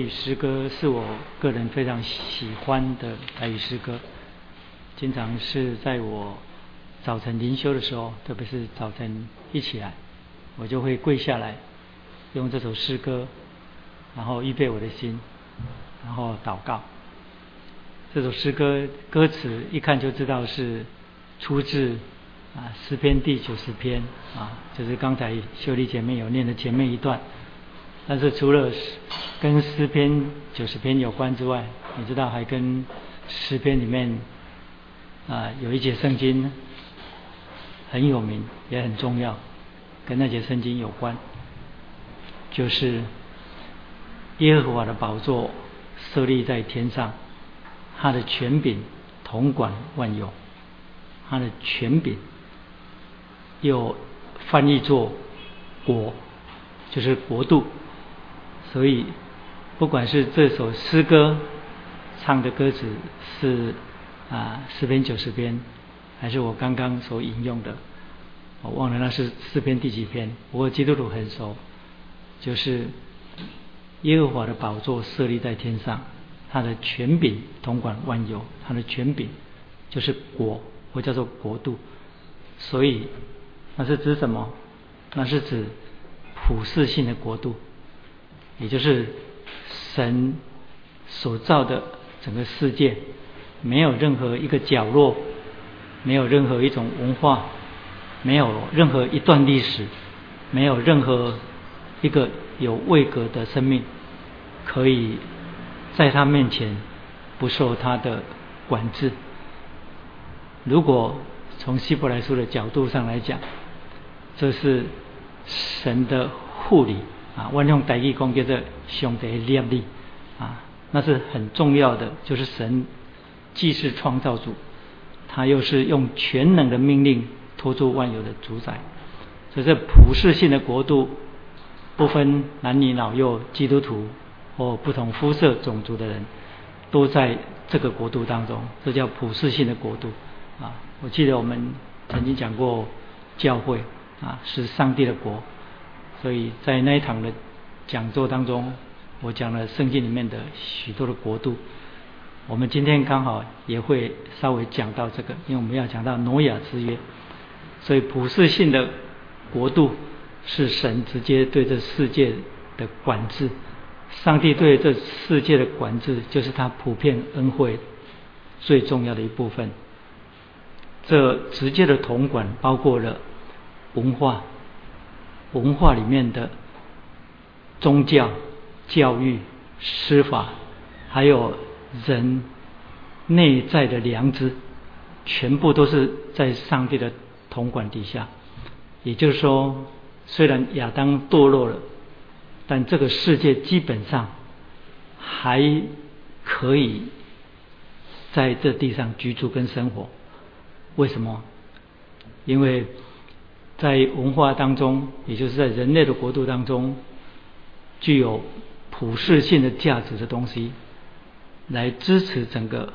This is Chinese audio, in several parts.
语诗歌是我个人非常喜欢的台语诗歌，经常是在我早晨灵修的时候，特别是早晨一起来，我就会跪下来，用这首诗歌，然后预备我的心，然后祷告。这首诗歌歌词一看就知道是出自啊诗篇第九十篇啊，就是刚才秀丽姐妹有念的前面一段。但是除了跟诗篇九十篇有关之外，你知道还跟诗篇里面啊有一节圣经很有名也很重要，跟那节圣经有关，就是耶和华的宝座设立在天上，他的权柄统管万有，他的权柄又翻译作国，就是国度。所以，不管是这首诗歌唱的歌词是啊诗篇九十篇，还是我刚刚所引用的，我忘了那是诗篇第几篇。不过基督徒很熟，就是耶和华的宝座设立在天上，他的权柄统管万有，他的权柄就是国，或叫做国度。所以那是指什么？那是指普世性的国度。也就是神所造的整个世界，没有任何一个角落，没有任何一种文化，没有任何一段历史，没有任何一个有位格的生命，可以在他面前不受他的管制。如果从希伯来书的角度上来讲，这是神的护理。啊，万用代义讲叫做上帝立力啊，那是很重要的。就是神既是创造主，他又是用全能的命令托住万有的主宰。所以，这普世性的国度，不分男女老幼、基督徒或不同肤色、种族的人，都在这个国度当中。这叫普世性的国度啊！我记得我们曾经讲过，教会啊是上帝的国。所以在那一场的讲座当中，我讲了圣经里面的许多的国度。我们今天刚好也会稍微讲到这个，因为我们要讲到挪亚之约。所以普世性的国度是神直接对这世界的管制，上帝对这世界的管制就是他普遍恩惠最重要的一部分。这直接的统管包括了文化。文化里面的宗教、教育、司法，还有人内在的良知，全部都是在上帝的统管底下。也就是说，虽然亚当堕落了，但这个世界基本上还可以在这地上居住跟生活。为什么？因为。在文化当中，也就是在人类的国度当中，具有普世性的价值的东西，来支持整个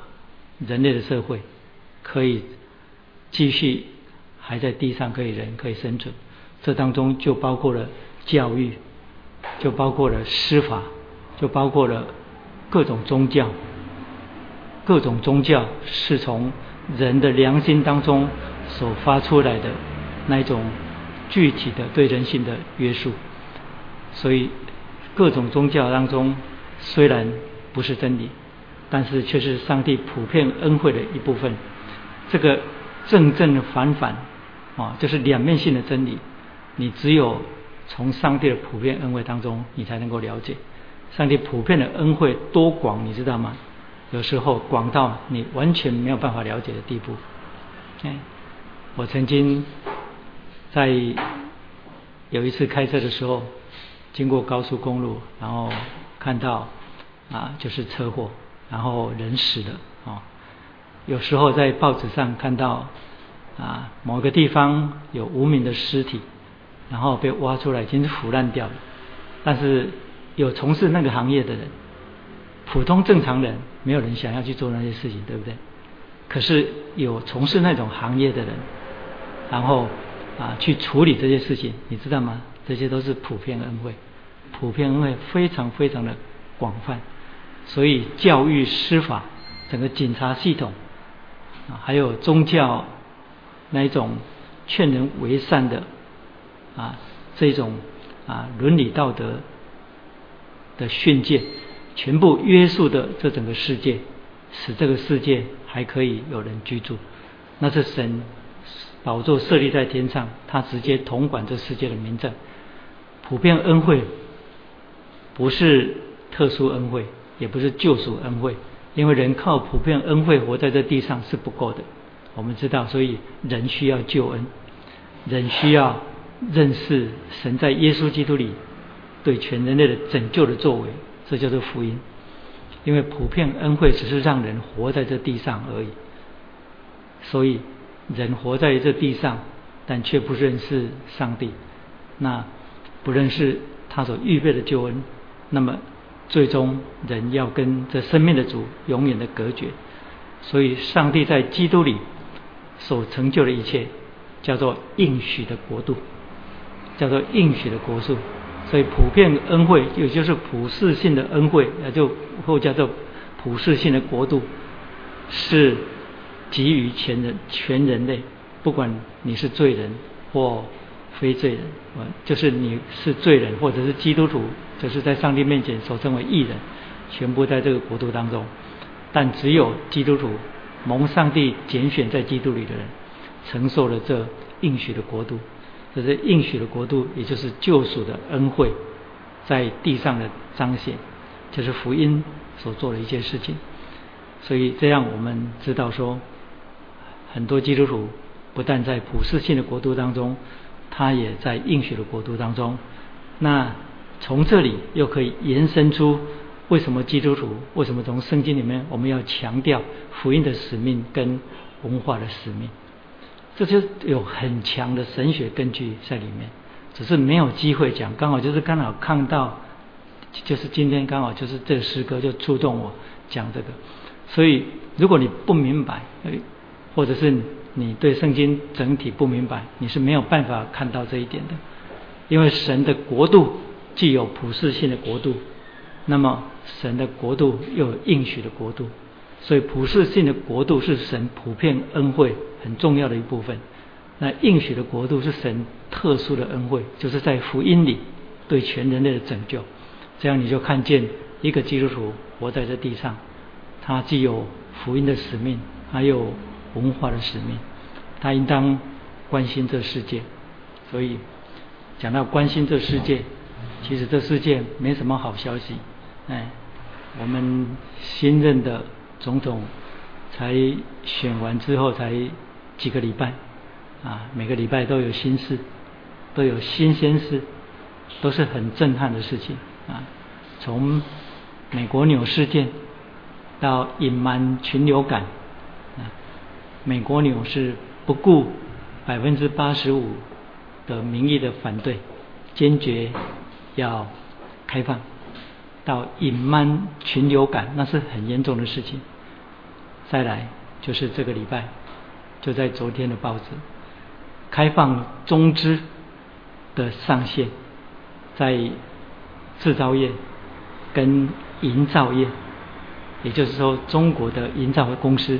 人类的社会，可以继续还在地上可以人可以生存。这当中就包括了教育，就包括了司法，就包括了各种宗教。各种宗教是从人的良心当中所发出来的。那一种具体的对人性的约束，所以各种宗教当中虽然不是真理，但是却是上帝普遍恩惠的一部分。这个正正反反啊，就是两面性的真理。你只有从上帝的普遍恩惠当中，你才能够了解上帝普遍的恩惠多广，你知道吗？有时候广到你完全没有办法了解的地步。哎，我曾经。在有一次开车的时候，经过高速公路，然后看到啊，就是车祸，然后人死了啊。有时候在报纸上看到啊，某个地方有无名的尸体，然后被挖出来，已经是腐烂掉了。但是有从事那个行业的人，普通正常人，没有人想要去做那些事情，对不对？可是有从事那种行业的人，然后。啊，去处理这些事情，你知道吗？这些都是普遍恩惠，普遍恩惠非常非常的广泛，所以教育、司法、整个警察系统啊，还有宗教那一种劝人为善的啊这种啊伦理道德的训诫，全部约束的这整个世界，使这个世界还可以有人居住，那是神宝座设立在天上，他直接统管这世界的民政，普遍恩惠。不是特殊恩惠，也不是救赎恩惠，因为人靠普遍恩惠活在这地上是不够的。我们知道，所以人需要救恩，人需要认识神在耶稣基督里对全人类的拯救的作为，这叫做福音。因为普遍恩惠只是让人活在这地上而已，所以人活在这地上，但却不认识上帝，那不认识他所预备的救恩。那么，最终人要跟这生命的主永远的隔绝，所以上帝在基督里所成就的一切，叫做应许的国度，叫做应许的国度。所以普遍恩惠，也就是普世性的恩惠，也就或叫做普世性的国度，是给予全人全人类，不管你是罪人或。非罪人，就是你是罪人，或者是基督徒，就是在上帝面前所称为义人，全部在这个国度当中。但只有基督徒蒙上帝拣选在基督里的人，承受了这应许的国度。这是应许的国度，也就是救赎的恩惠，在地上的彰显，就是福音所做的一件事情。所以这样我们知道说，很多基督徒不但在普世性的国度当中。他也在应许的国度当中。那从这里又可以延伸出，为什么基督徒为什么从圣经里面我们要强调福音的使命跟文化的使命？这就有很强的神学根据在里面，只是没有机会讲。刚好就是刚好看到，就是今天刚好就是这诗歌就触动我讲这个。所以如果你不明白，或者是。你对圣经整体不明白，你是没有办法看到这一点的。因为神的国度既有普世性的国度，那么神的国度又有应许的国度，所以普世性的国度是神普遍恩惠很重要的一部分。那应许的国度是神特殊的恩惠，就是在福音里对全人类的拯救。这样你就看见一个基督徒活在这地上，他既有福音的使命，还有。文化的使命，他应当关心这世界。所以讲到关心这世界，其实这世界没什么好消息。哎，我们新任的总统才选完之后才几个礼拜，啊，每个礼拜都有新事，都有新鲜事，都是很震撼的事情啊。从美国纽事件到隐瞒群流感。美国纽是不顾百分之八十五的民意的反对，坚决要开放，到隐瞒群流感，那是很严重的事情。再来就是这个礼拜，就在昨天的报纸，开放中资的上限，在制造业跟营造业，也就是说中国的营造公司。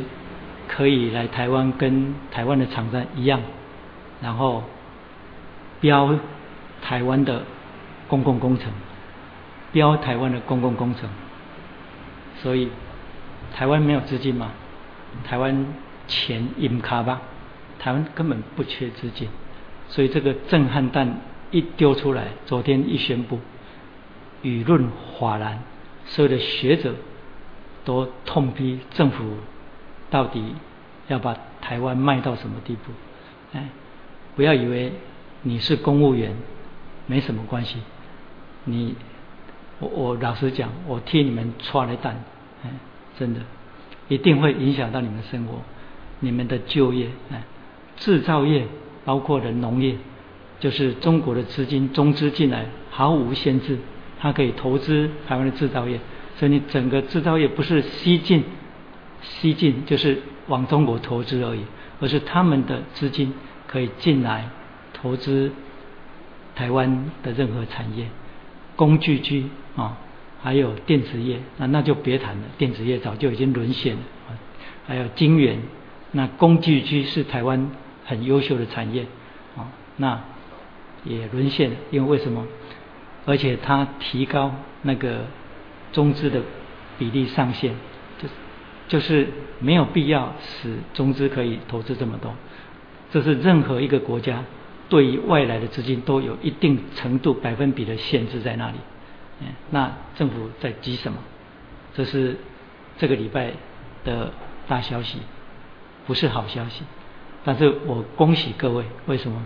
可以来台湾跟台湾的厂商一样，然后标台湾的公共工程，标台湾的公共工程。所以台湾没有资金嘛？台湾钱印卡吧？台湾根本不缺资金，所以这个震撼弹一丢出来，昨天一宣布，舆论哗然，所有的学者都痛批政府。到底要把台湾卖到什么地步？哎，不要以为你是公务员没什么关系。你，我我老实讲，我替你们抓了蛋，哎，真的一定会影响到你们生活，你们的就业，哎，制造业包括的农业，就是中国的资金中资进来毫无限制，它可以投资台湾的制造业，所以你整个制造业不是西进。西进就是往中国投资而已，而是他们的资金可以进来投资台湾的任何产业，工具机啊，还有电子业，那那就别谈了，电子业早就已经沦陷了。还有晶圆，那工具机是台湾很优秀的产业啊，那也沦陷了，因为为什么？而且它提高那个中资的比例上限，就是没有必要使中资可以投资这么多。这是任何一个国家对于外来的资金都有一定程度百分比的限制在那里。嗯，那政府在急什么？这是这个礼拜的大消息，不是好消息。但是我恭喜各位，为什么？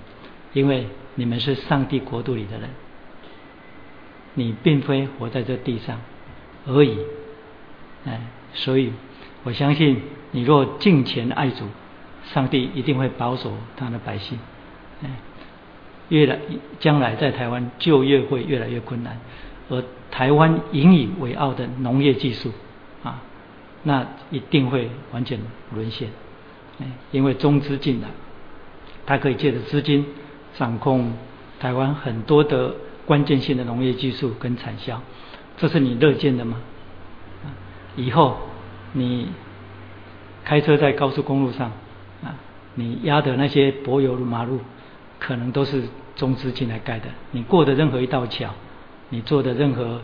因为你们是上帝国度里的人。你并非活在这地上而已，哎，所以我相信你若敬虔爱主，上帝一定会保守他的百姓。哎，越来将来在台湾就业会越来越困难，而台湾引以为傲的农业技术啊，那一定会完全沦陷。哎，因为中资进来，他可以借着资金掌控台湾很多的。关键性的农业技术跟产销，这是你乐见的吗？以后你开车在高速公路上啊，你压的那些柏油马路，可能都是中资进来盖的。你过的任何一道桥，你做的任何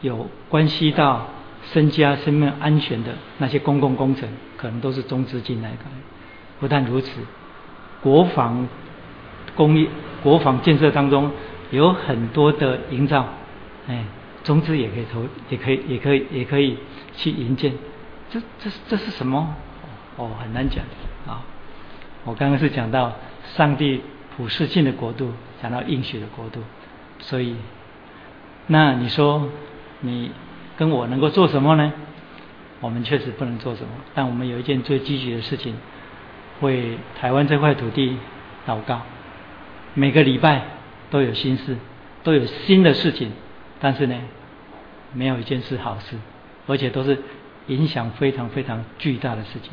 有关系到身家生命安全的那些公共工程，可能都是中资进来盖。不但如此，国防工业、国防建设当中。有很多的营造，哎，中资也可以投，也可以，也可以，也可以去营建。这、这、这是什么？哦，很难讲啊。我刚刚是讲到上帝普世性的国度，讲到应许的国度。所以，那你说你跟我能够做什么呢？我们确实不能做什么，但我们有一件最积极的事情，为台湾这块土地祷告，每个礼拜。都有心事，都有新的事情，但是呢，没有一件是好事，而且都是影响非常非常巨大的事情。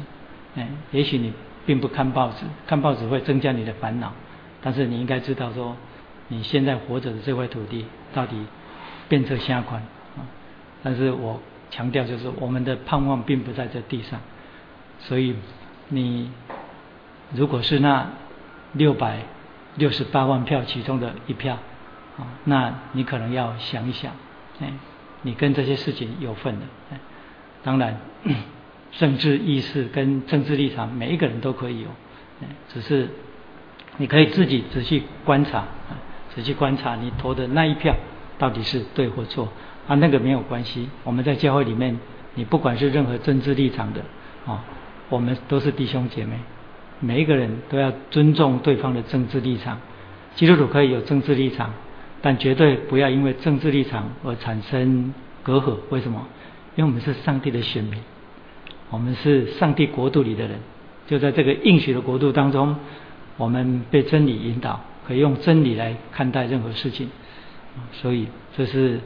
哎，也许你并不看报纸，看报纸会增加你的烦恼，但是你应该知道说，你现在活着的这块土地到底变成虾款啊？但是我强调就是，我们的盼望并不在这地上，所以你如果是那六百。六十八万票其中的一票，啊，那你可能要想一想，哎，你跟这些事情有份的，哎，当然，政治意识跟政治立场，每一个人都可以有，只是你可以自己仔细观察，仔细观察你投的那一票到底是对或错，啊，那个没有关系，我们在教会里面，你不管是任何政治立场的，啊，我们都是弟兄姐妹。每一个人都要尊重对方的政治立场。基督徒可以有政治立场，但绝对不要因为政治立场而产生隔阂。为什么？因为我们是上帝的选民，我们是上帝国度里的人。就在这个应许的国度当中，我们被真理引导，可以用真理来看待任何事情。所以这是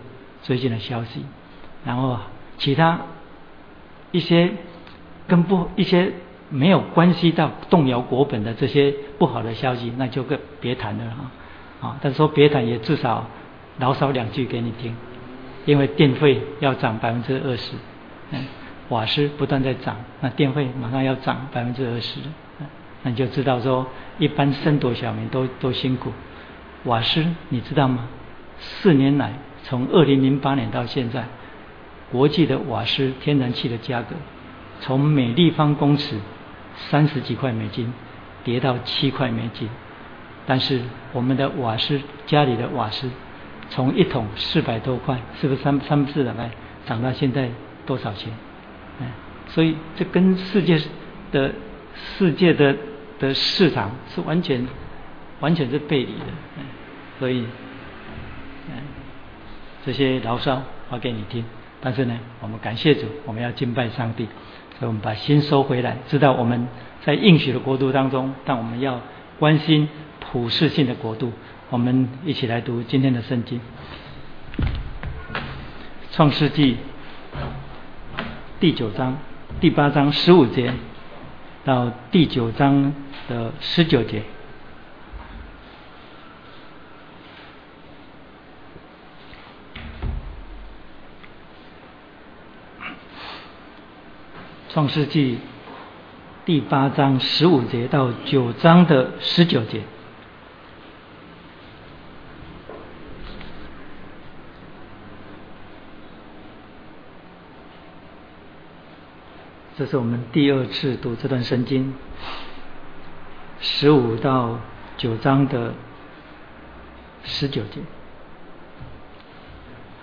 最近的消息。然后其他一些跟不一些。没有关系到动摇国本的这些不好的消息，那就更别谈了哈。啊，但是说别谈也至少牢骚两句给你听，因为电费要涨百分之二十，嗯，瓦斯不断在涨，那电费马上要涨百分之二十，那你就知道说一般生多小民都都辛苦。瓦斯你知道吗？四年来，从二零零八年到现在，国际的瓦斯天然气的价格从每立方公尺三十几块美金，跌到七块美金，但是我们的瓦斯家里的瓦斯，从一桶四百多块，是不是三三四百块，涨到现在多少钱？哎，所以这跟世界的世界的的市场是完全完全是背离的，嗯所以，这些牢骚发给你听，但是呢，我们感谢主，我们要敬拜上帝。所以我们把心收回来，知道我们在应许的国度当中，但我们要关心普世性的国度。我们一起来读今天的圣经。创世纪第九章第八章十五节到第九章的十九节。创世纪第八章十五节到九章的十九节。这是我们第二次读这段圣经，十五到九章的十九节。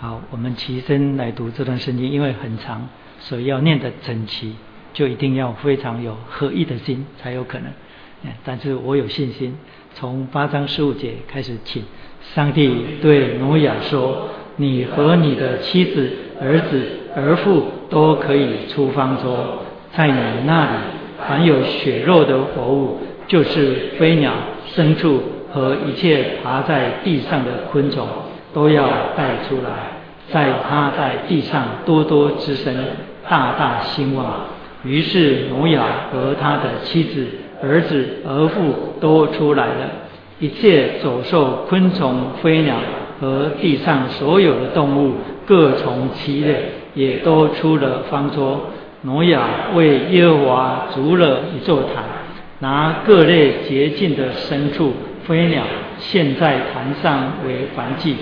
好，我们齐声来读这段圣经，因为很长，所以要念得整齐，就一定要非常有合一的心才有可能。但是我有信心，从八章十五节开始，请上帝对挪亚说：“你和你的妻子、儿子、儿妇都可以出方舟。”在你那里，凡有血肉的活物，就是飞鸟、牲畜和一切爬在地上的昆虫，都要带出来，在他在地上多多滋生，大大兴旺。于是挪亚和他的妻子、儿子、儿妇都出来了，一切走兽、昆虫、飞鸟和地上所有的动物，各从其类，也都出了方舟。挪亚为耶和华筑了一座坛，拿各类洁净的牲畜、飞鸟献在坛上为燔祭。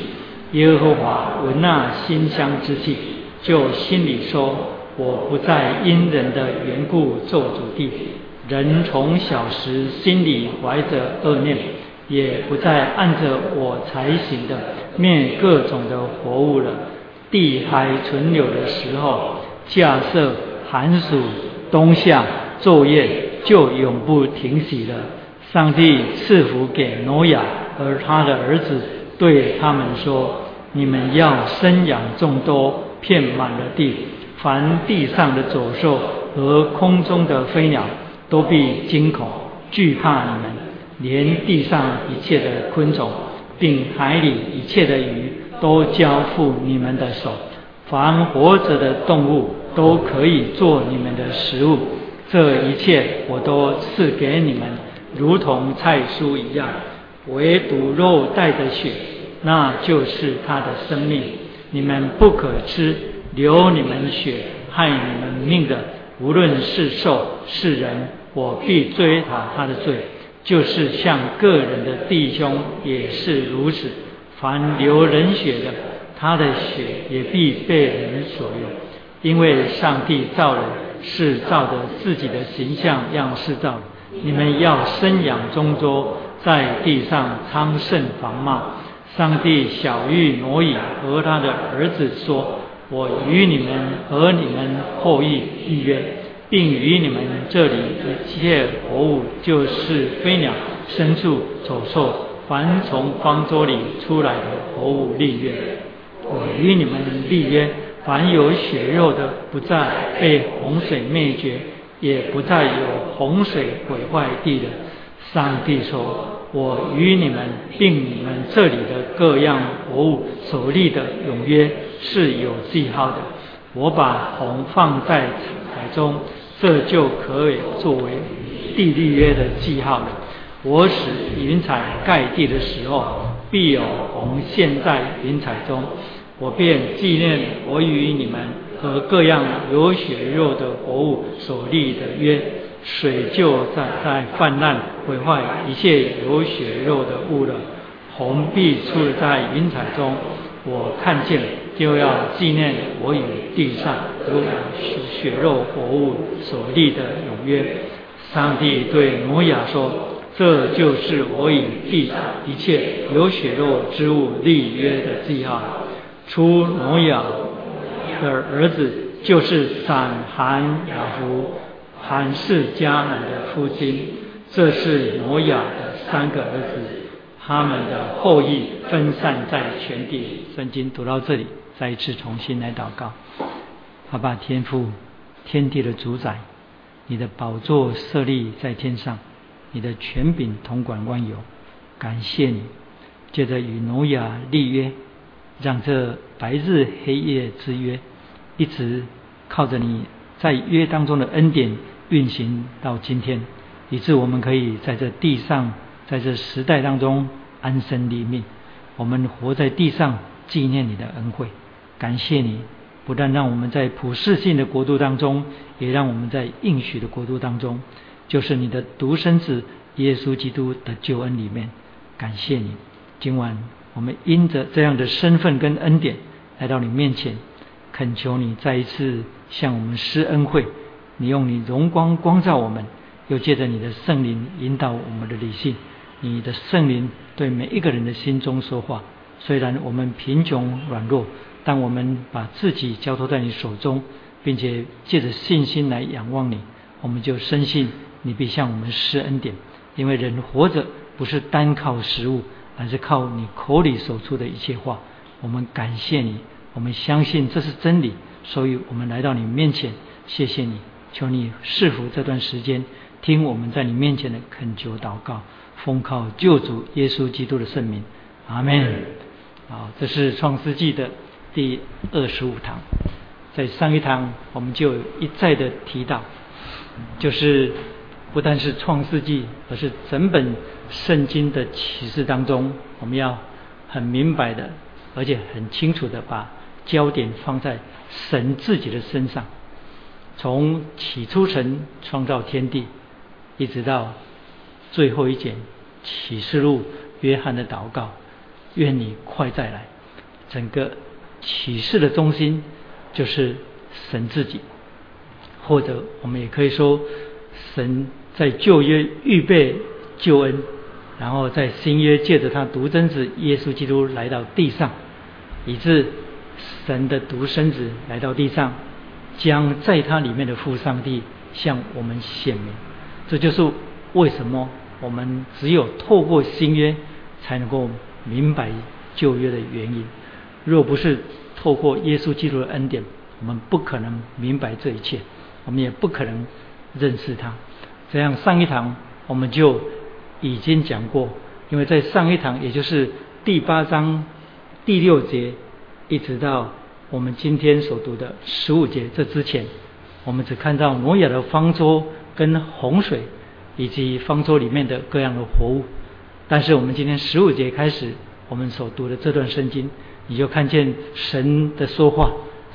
耶和华闻那馨香之气，就心里说：“我不再因人的缘故咒诅地。人从小时心里怀着恶念，也不再按着我才行的灭各种的活物了。地还存留的时候，架设。”寒暑冬夏昼夜就永不停息了。上帝赐福给挪亚和他的儿子，对他们说：“你们要生养众多，遍满了地。凡地上的走兽和空中的飞鸟，都必惊恐惧怕你们；连地上一切的昆虫，并海里一切的鱼，都交付你们的手。凡活着的动物。”都可以做你们的食物，这一切我都赐给你们，如同菜蔬一样。唯独肉带着血，那就是他的生命。你们不可吃流你们血害你们命的，无论是兽是人，我必追讨他的罪。就是像个人的弟兄也是如此。凡流人血的，他的血也必被人所用。因为上帝造人是照着自己的形象样式造，你们要生养众多，在地上昌盛繁茂。上帝小谕挪以和他的儿子说：“我与你们和你们后裔立约，并与你们这里一切活物，就是飞鸟、牲畜、走兽，凡从方舟里出来的活物立约。我与你们立约。”凡有血肉的，不再被洪水灭绝，也不再有洪水毁坏地的。上帝说：“我与你们并你们这里的各样活物所立的永约是有记号的。我把红放在海中，这就可以作为地立约的记号了。我使云彩盖地的时候，必有红现在云彩中。”我便纪念我与你们和各样有血肉的活物所立的约，水就在在泛滥毁坏一切有血肉的物了。红必出在云彩中，我看见就要纪念我与地上有血肉活物所立的永约。上帝对摩亚说：“这就是我与地上一切有血肉之物立约的记号。”出挪亚的儿子就是闪、含、雅弗，含是迦南的父亲。这是挪亚的三个儿子，他们的后裔分散在全地。圣经读到这里，再一次重新来祷告。好吧，天父，天地的主宰，你的宝座设立在天上，你的权柄统管万有。感谢你，借着与挪亚立约。让这白日黑夜之约，一直靠着你在约当中的恩典运行到今天，以致我们可以在这地上，在这时代当中安身立命。我们活在地上纪念你的恩惠，感谢你不但让我们在普世性的国度当中，也让我们在应许的国度当中，就是你的独生子耶稣基督的救恩里面。感谢你，今晚我们因着这样的身份跟恩典来到你面前，恳求你再一次向我们施恩惠。你用你荣光光照我们，又借着你的圣灵引导我们的理性。你的圣灵对每一个人的心中说话。虽然我们贫穷软弱，但我们把自己交托在你手中，并且借着信心来仰望你，我们就深信你必向我们施恩典。因为人活着不是单靠食物，而是靠你口里所出的一切话。我们感谢你，我们相信这是真理，所以我们来到你面前，谢谢你。求你赐福这段时间，听我们在你面前的恳求祷告，奉靠救主耶稣基督的圣名，阿门。好，这是创世纪的第二十五堂，在上一堂我们就一再的提到，就是不但是创世纪，而是整本圣经的启示当中，我们要很明白的，而且很清楚的把焦点放在神自己的身上。从起初神创造天地，一直到最后一节启示录约翰的祷告，愿你快再来。整个启示的中心就是神自己，或者我们也可以说，神在旧约预备救恩，然后在新约借着他独生子耶稣基督来到地上，以致神的独生子来到地上。将在他里面的父上帝向我们显明，这就是为什么我们只有透过新约才能够明白旧约的原因。若不是透过耶稣基督的恩典，我们不可能明白这一切，我们也不可能认识他。这样上一堂我们就已经讲过，因为在上一堂，也就是第八章第六节，一直到。我们今天所读的十五节，这之前我们只看到挪亚的方舟跟洪水，以及方舟里面的各样的活物。但是我们今天十五节开始，我们所读的这段圣经，你就看见神的说话，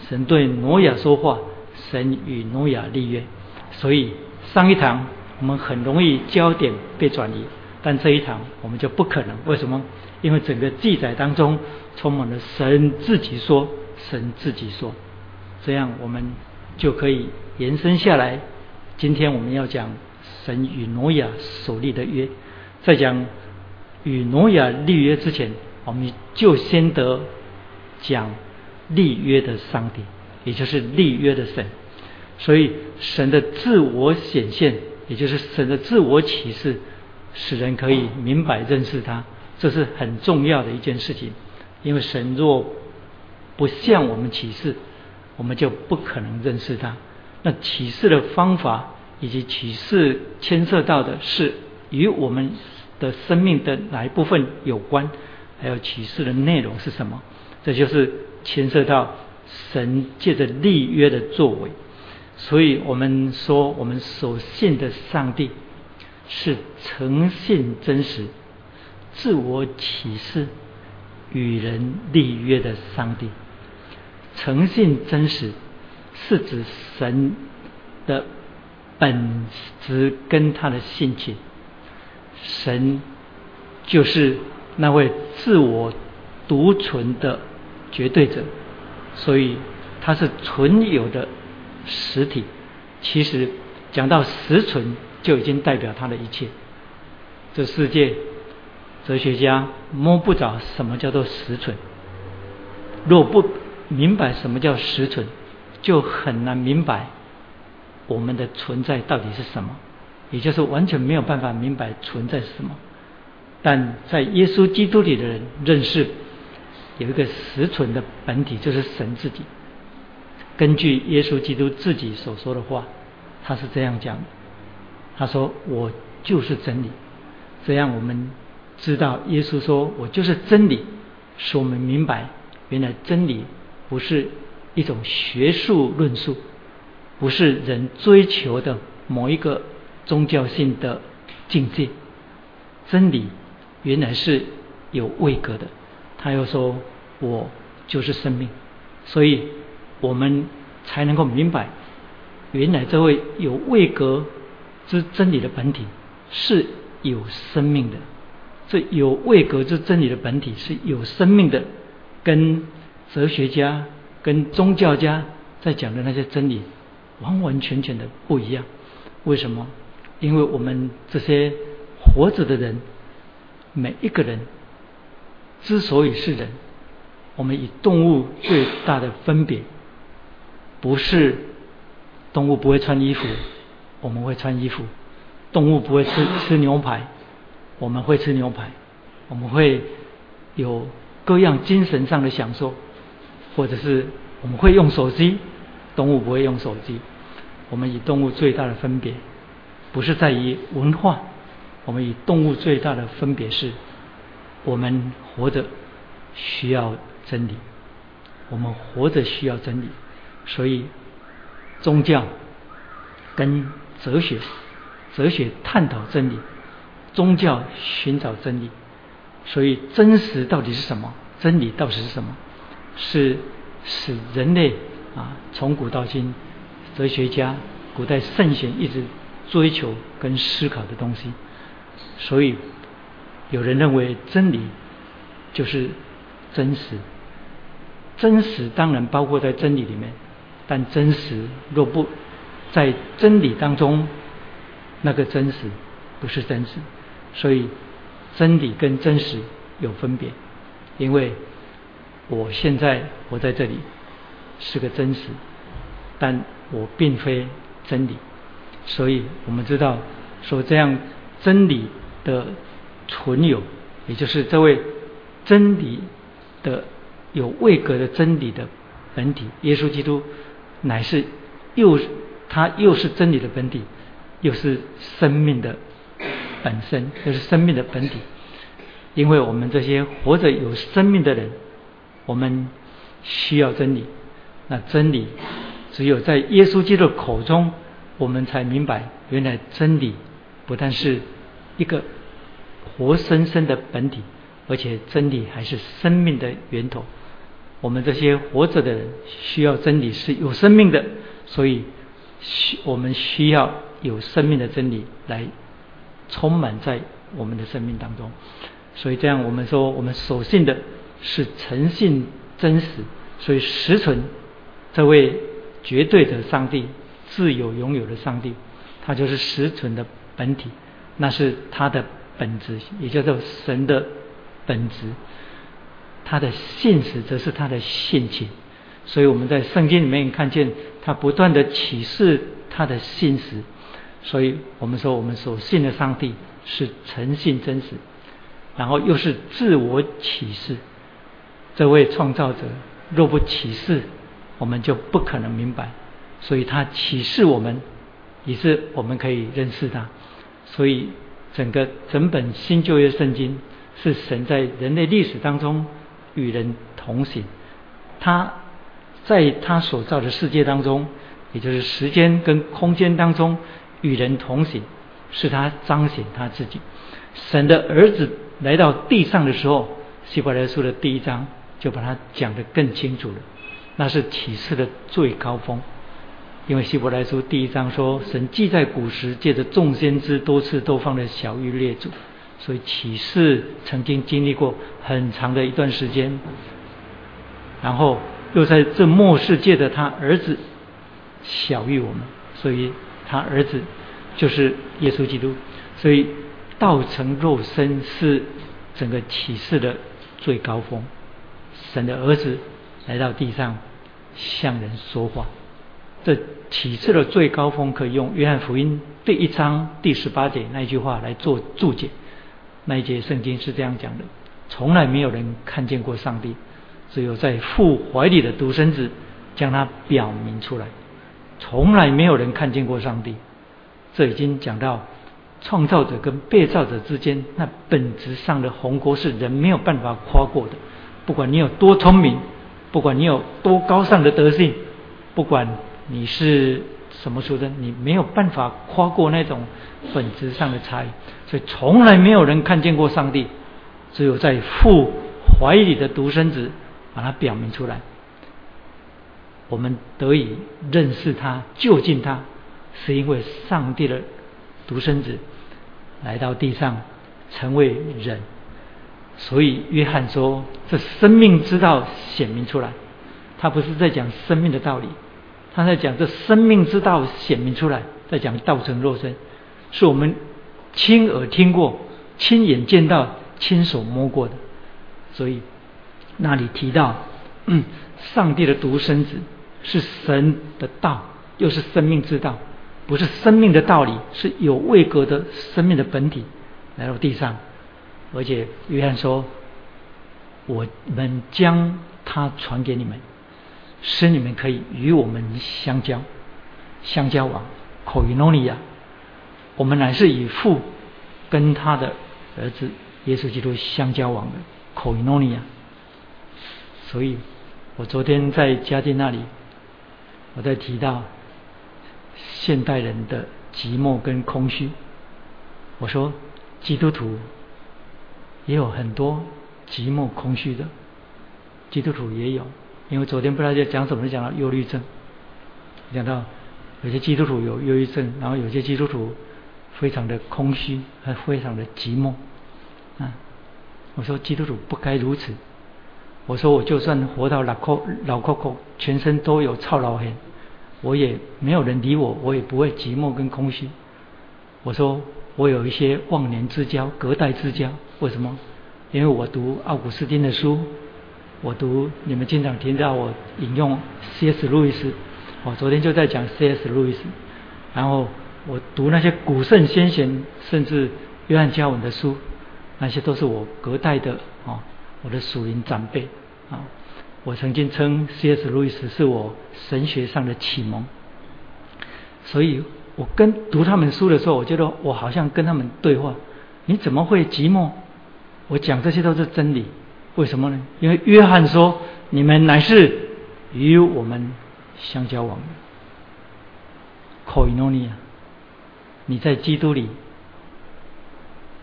神对挪亚说话，神与挪亚立约。所以上一堂我们很容易焦点被转移，但这一堂我们就不可能。为什么？因为整个记载当中充满了神自己说。神自己说，这样我们就可以延伸下来。今天我们要讲神与挪亚所立的约，在讲与挪亚立约之前，我们就先得讲立约的上帝，也就是立约的神。所以神的自我显现，也就是神的自我启示，使人可以明白认识他，这是很重要的一件事情。因为神若不向我们启示，我们就不可能认识他。那启示的方法以及启示牵涉到的是与我们的生命的哪一部分有关，还有启示的内容是什么？这就是牵涉到神借着立约的作为。所以我们说，我们所信的上帝是诚信真实、自我启示、与人立约的上帝。诚信真实，是指神的本质跟他的性情。神就是那位自我独存的绝对者，所以他是存有的实体。其实讲到实存，就已经代表他的一切。这世界哲学家摸不着什么叫做实存。若不明白什么叫实存，就很难明白我们的存在到底是什么，也就是完全没有办法明白存在是什么。但在耶稣基督里的人认识有一个实存的本体，就是神自己。根据耶稣基督自己所说的话，他是这样讲的：他说我就是真理。这样我们知道耶稣说我就是真理，使我们明白原来真理。不是一种学术论述，不是人追求的某一个宗教性的境界。真理原来是有位格的。他又说：“我就是生命。”所以我们才能够明白，原来这位有位格之真理的本体是有生命的。这有位格之真理的本体是有生命的，跟哲学家、跟宗教家在讲的那些真理完完全全的不一样。为什么？因为我们这些活着的人，每一个人之所以是人，我们与动物最大的分别，不是动物不会穿衣服，我们会穿衣服；动物不会吃吃牛排。我们会吃牛排，我们会有各样精神上的享受，或者是我们会用手机，动物不会用手机。我们与动物最大的分别，不是在于文化，我们与动物最大的分别是，我们活着需要真理，我们活着需要真理，所以宗教跟哲学，哲学探讨真理。宗教寻找真理，所以真实到底是什么？真理到底是什么？是使人类啊，从古到今，哲学家、古代圣贤一直追求跟思考的东西。所以有人认为真理就是真实，真实当然包括在真理里面，但真实若不在真理当中，那个真实不是真实。所以，真理跟真实有分别，因为我现在活在这里是个真实，但我并非真理。所以我们知道，说这样真理的存有，也就是这位真理的有位格的真理的本体，耶稣基督乃是又它又是真理的本体，又是生命的。本身又是生命的本体，因为我们这些活着有生命的人，我们需要真理。那真理只有在耶稣基督口中，我们才明白，原来真理不但是一个活生生的本体，而且真理还是生命的源头。我们这些活着的人需要真理是有生命的，所以需我们需要有生命的真理来。充满在我们的生命当中，所以这样我们说，我们所信的是诚信真实，所以实存这位绝对的上帝，自有拥有的上帝，他就是实存的本体，那是他的本质，也叫做神的本质。他的信实则是他的性情，所以我们在圣经里面看见他不断的启示他的信实。所以我们说，我们所信的上帝是诚信真实，然后又是自我启示。这位创造者若不启示，我们就不可能明白。所以他启示我们，也是我们可以认识他。所以整个整本新旧约圣经是神在人类历史当中与人同行。他在他所造的世界当中，也就是时间跟空间当中。与人同行，是他彰显他自己。神的儿子来到地上的时候，希伯来书的第一章就把它讲得更清楚了。那是启示的最高峰，因为希伯来书第一章说，神既在古时借着众先知多次都放在小玉列祖，所以启示曾经经历过很长的一段时间，然后又在这末世界的他儿子小于我们，所以。他儿子就是耶稣基督，所以道成肉身是整个启示的最高峰。神的儿子来到地上向人说话，这启示的最高峰可以用约翰福音第一章第十八节那句话来做注解。那一节圣经是这样讲的：从来没有人看见过上帝，只有在父怀里的独生子将他表明出来。从来没有人看见过上帝，这已经讲到创造者跟被造者之间那本质上的鸿沟是人没有办法跨过的。不管你有多聪明，不管你有多高尚的德性，不管你是什么出身，你没有办法跨过那种本质上的差异。所以从来没有人看见过上帝，只有在父怀里的独生子把它表明出来。我们得以认识他、就近他，是因为上帝的独生子来到地上成为人。所以约翰说：“这生命之道显明出来。”他不是在讲生命的道理，他在讲这生命之道显明出来，在讲道成肉身，是我们亲耳听过、亲眼见到、亲手摸过的。所以那里提到，嗯，上帝的独生子是神的道，又是生命之道，不是生命的道理，是有位格的生命的本体来到地上。而且约翰说：“我们将他传给你们，使你们可以与我们相交，相交往。口语诺尼亚，我们乃是以父跟他的儿子耶稣基督相交往的口语诺尼亚。所以，我昨天在嘉定那里，我在提到现代人的寂寞跟空虚。我说，基督徒。”也有很多寂寞空虚的基督徒也有，因为昨天不知道在讲什么，讲到忧郁症，讲到有些基督徒有忧郁症，然后有些基督徒非常的空虚，还非常的寂寞。啊，我说基督徒不该如此。我说我就算活到老阔老阔阔，全身都有操劳痕，我也没有人理我，我也不会寂寞跟空虚。我说我有一些忘年之交，隔代之交。为什么？因为我读奥古斯丁的书，我读你们经常听到我引用 C.S. 路易斯，我昨天就在讲 C.S. 路易斯，然后我读那些古圣先贤，甚至约翰加文的书，那些都是我隔代的啊，我的属灵长辈啊。我曾经称 C.S. 路易斯是我神学上的启蒙，所以我跟读他们书的时候，我觉得我好像跟他们对话。你怎么会寂寞？我讲这些都是真理，为什么呢？因为约翰说：“你们乃是与我们相交往的。”，你在基督里，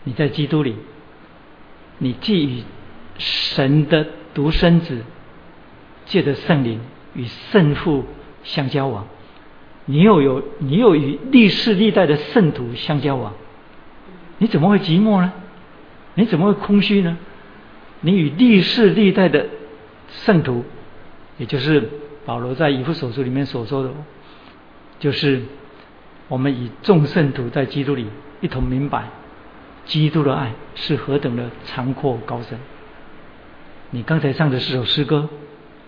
你在基督里，你既与神的独生子借着圣灵与圣父相交往，你又有你又与历世历代的圣徒相交往，你怎么会寂寞呢？你怎么会空虚呢？你与历世历代的圣徒，也就是保罗在以弗所书里面所说的，就是我们以众圣徒在基督里一同明白，基督的爱是何等的长阔高深。你刚才唱的这首诗歌，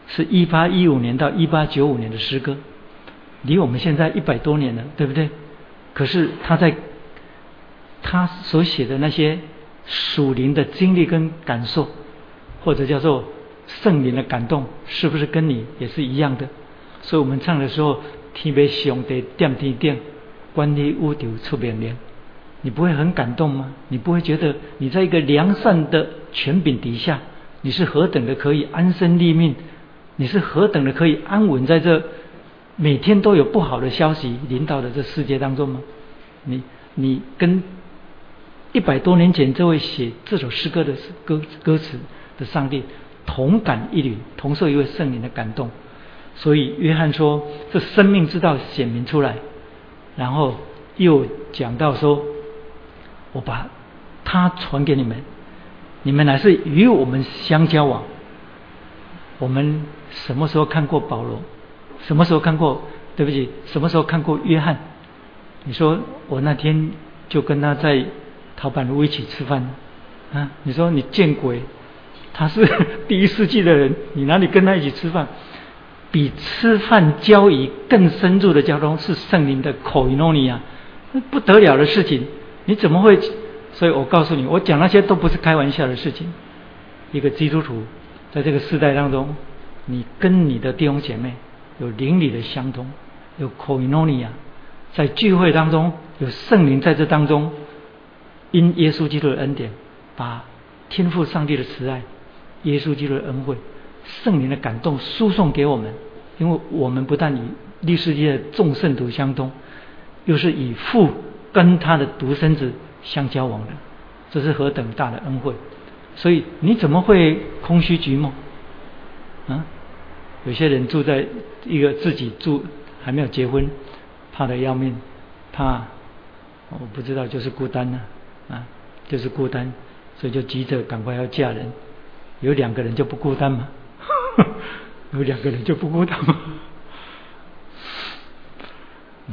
是一八一五年到一八九五年的诗歌，离我们现在一百多年了，对不对？可是他在他所写的那些。属灵的经历跟感受，或者叫做圣灵的感动，是不是跟你也是一样的？所以我们唱的时候，特别上帝点天点，关你乌丢出面面，你不会很感动吗？你不会觉得你在一个良善的权柄底下，你是何等的可以安身立命？你是何等的可以安稳在这每天都有不好的消息领导的这世界当中吗？你你跟。一百多年前，这位写这首诗歌的歌歌词的上帝同感一缕，同受一位圣灵的感动。所以约翰说：“这生命之道显明出来。”然后又讲到说：“我把他传给你们，你们乃是与我们相交往。”我们什么时候看过保罗？什么时候看过？对不起，什么时候看过约翰？你说我那天就跟他在。陶板路一起吃饭，啊，你说你见鬼？他是第一世纪的人，你哪里跟他一起吃饭？比吃饭交易更深入的交通是圣灵的口语诺尼亚，不得了的事情。你怎么会？所以我告诉你，我讲那些都不是开玩笑的事情。一个基督徒在这个时代当中，你跟你的弟兄姐妹有邻里的相通，有口语诺尼亚，在聚会当中有圣灵在这当中。因耶稣基督的恩典，把天父上帝的慈爱、耶稣基督的恩惠、圣灵的感动输送给我们。因为我们不但与历世界的众圣徒相通，又是以父跟他的独生子相交往的，这是何等大的恩惠！所以你怎么会空虚寂寞？啊？有些人住在一个自己住还没有结婚，怕的要命，怕我不知道就是孤单呢啊，就是孤单，所以就急着赶快要嫁人。有两个人就不孤单吗？有两个人就不孤单吗？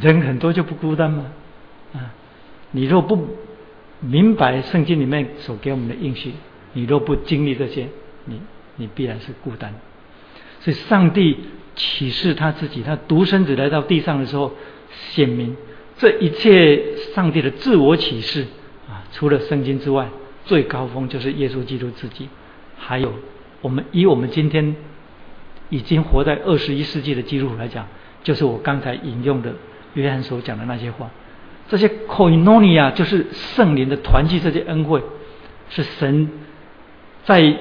人很多就不孤单吗？啊，你若不明白圣经里面所给我们的应许，你若不经历这些，你你必然是孤单。所以上帝启示他自己，他独生子来到地上的时候，显明这一切上帝的自我启示啊，除了圣经之外，最高峰就是耶稣基督自己。还有我们以我们今天已经活在二十一世纪的基督徒来讲，就是我刚才引用的约翰所讲的那些话。这些 koinonia 就是圣灵的团契，这些恩惠是神在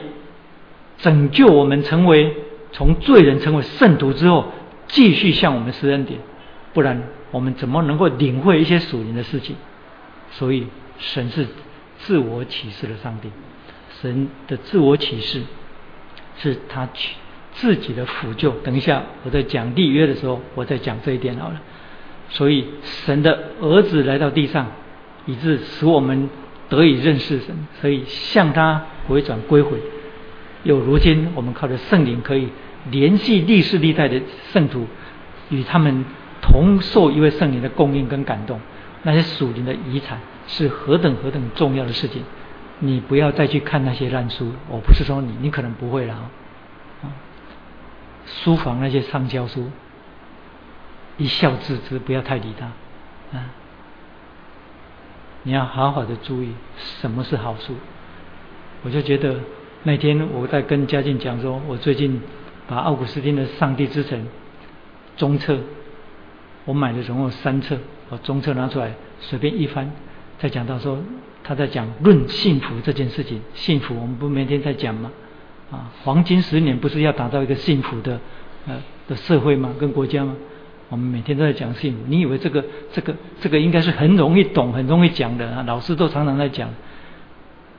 拯救我们成为。从罪人成为圣徒之后，继续向我们施恩典，不然我们怎么能够领会一些属灵的事情？所以神是自我启示的上帝，神的自我启示是他自己的辅救。等一下我在讲立约的时候，我再讲这一点好了。所以神的儿子来到地上，以致使我们得以认识神，所以向他回转归回。有如今我们靠着圣灵可以。联系历世历代的圣徒，与他们同受一位圣灵的供应跟感动，那些属灵的遗产是何等何等重要的事情。你不要再去看那些烂书，我不是说你，你可能不会了。书房那些畅销书，一笑置之，不要太理他啊。你要好好的注意什么是好书。我就觉得那天我在跟嘉靖讲说，我最近。把奥古斯丁的《上帝之城》中册，我买的总共三册，我中册拿出来随便一翻，再讲到说他在讲论幸福这件事情，幸福我们不每天在讲吗？啊，黄金十年不是要打造一个幸福的呃的社会吗？跟国家吗？我们每天都在讲幸福，你以为这个这个这个应该是很容易懂、很容易讲的啊？老师都常常在讲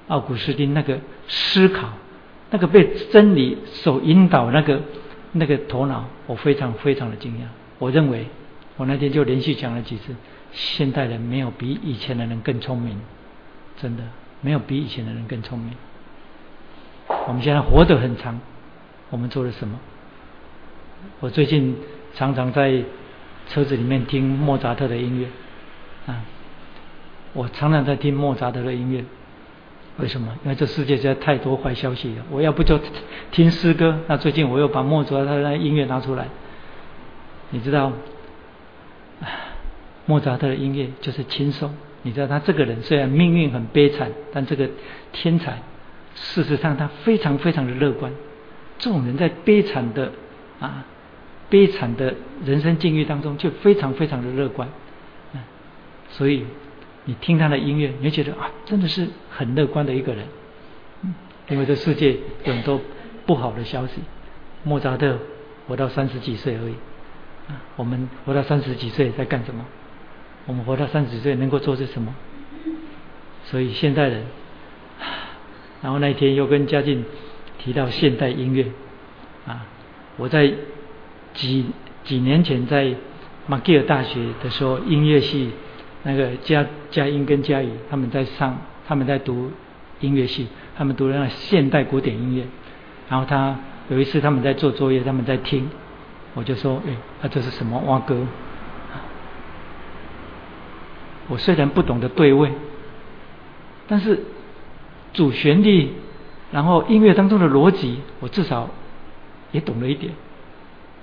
奥古斯丁那个思考。那个被真理所引导，那个那个头脑，我非常非常的惊讶。我认为，我那天就连续讲了几次，现代人没有比以前的人更聪明，真的没有比以前的人更聪明。我们现在活得很长，我们做了什么？我最近常常在车子里面听莫扎特的音乐，啊，我常常在听莫扎特的音乐。为什么？因为这世界实在太多坏消息了。我要不就听诗歌。那最近我又把莫扎特的音乐拿出来。你知道，莫扎特的音乐就是轻松。你知道他这个人虽然命运很悲惨，但这个天才，事实上他非常非常的乐观。这种人在悲惨的啊悲惨的人生境遇当中，却非常非常的乐观。所以。你听他的音乐，你会觉得啊，真的是很乐观的一个人。因为这世界有很多不好的消息。莫扎特活到三十几岁而已，啊我们活到三十几岁在干什么？我们活到三十几岁能够做些什么？所以现代人，然后那一天又跟嘉靖提到现代音乐啊，我在几几年前在马吉尔大学的时候，音乐系。那个佳佳音跟佳宇他们在上，他们在读音乐系，他们读那现代古典音乐。然后他有一次他们在做作业，他们在听，我就说：“哎，那这是什么蛙歌？”我虽然不懂得对位，但是主旋律，然后音乐当中的逻辑，我至少也懂了一点。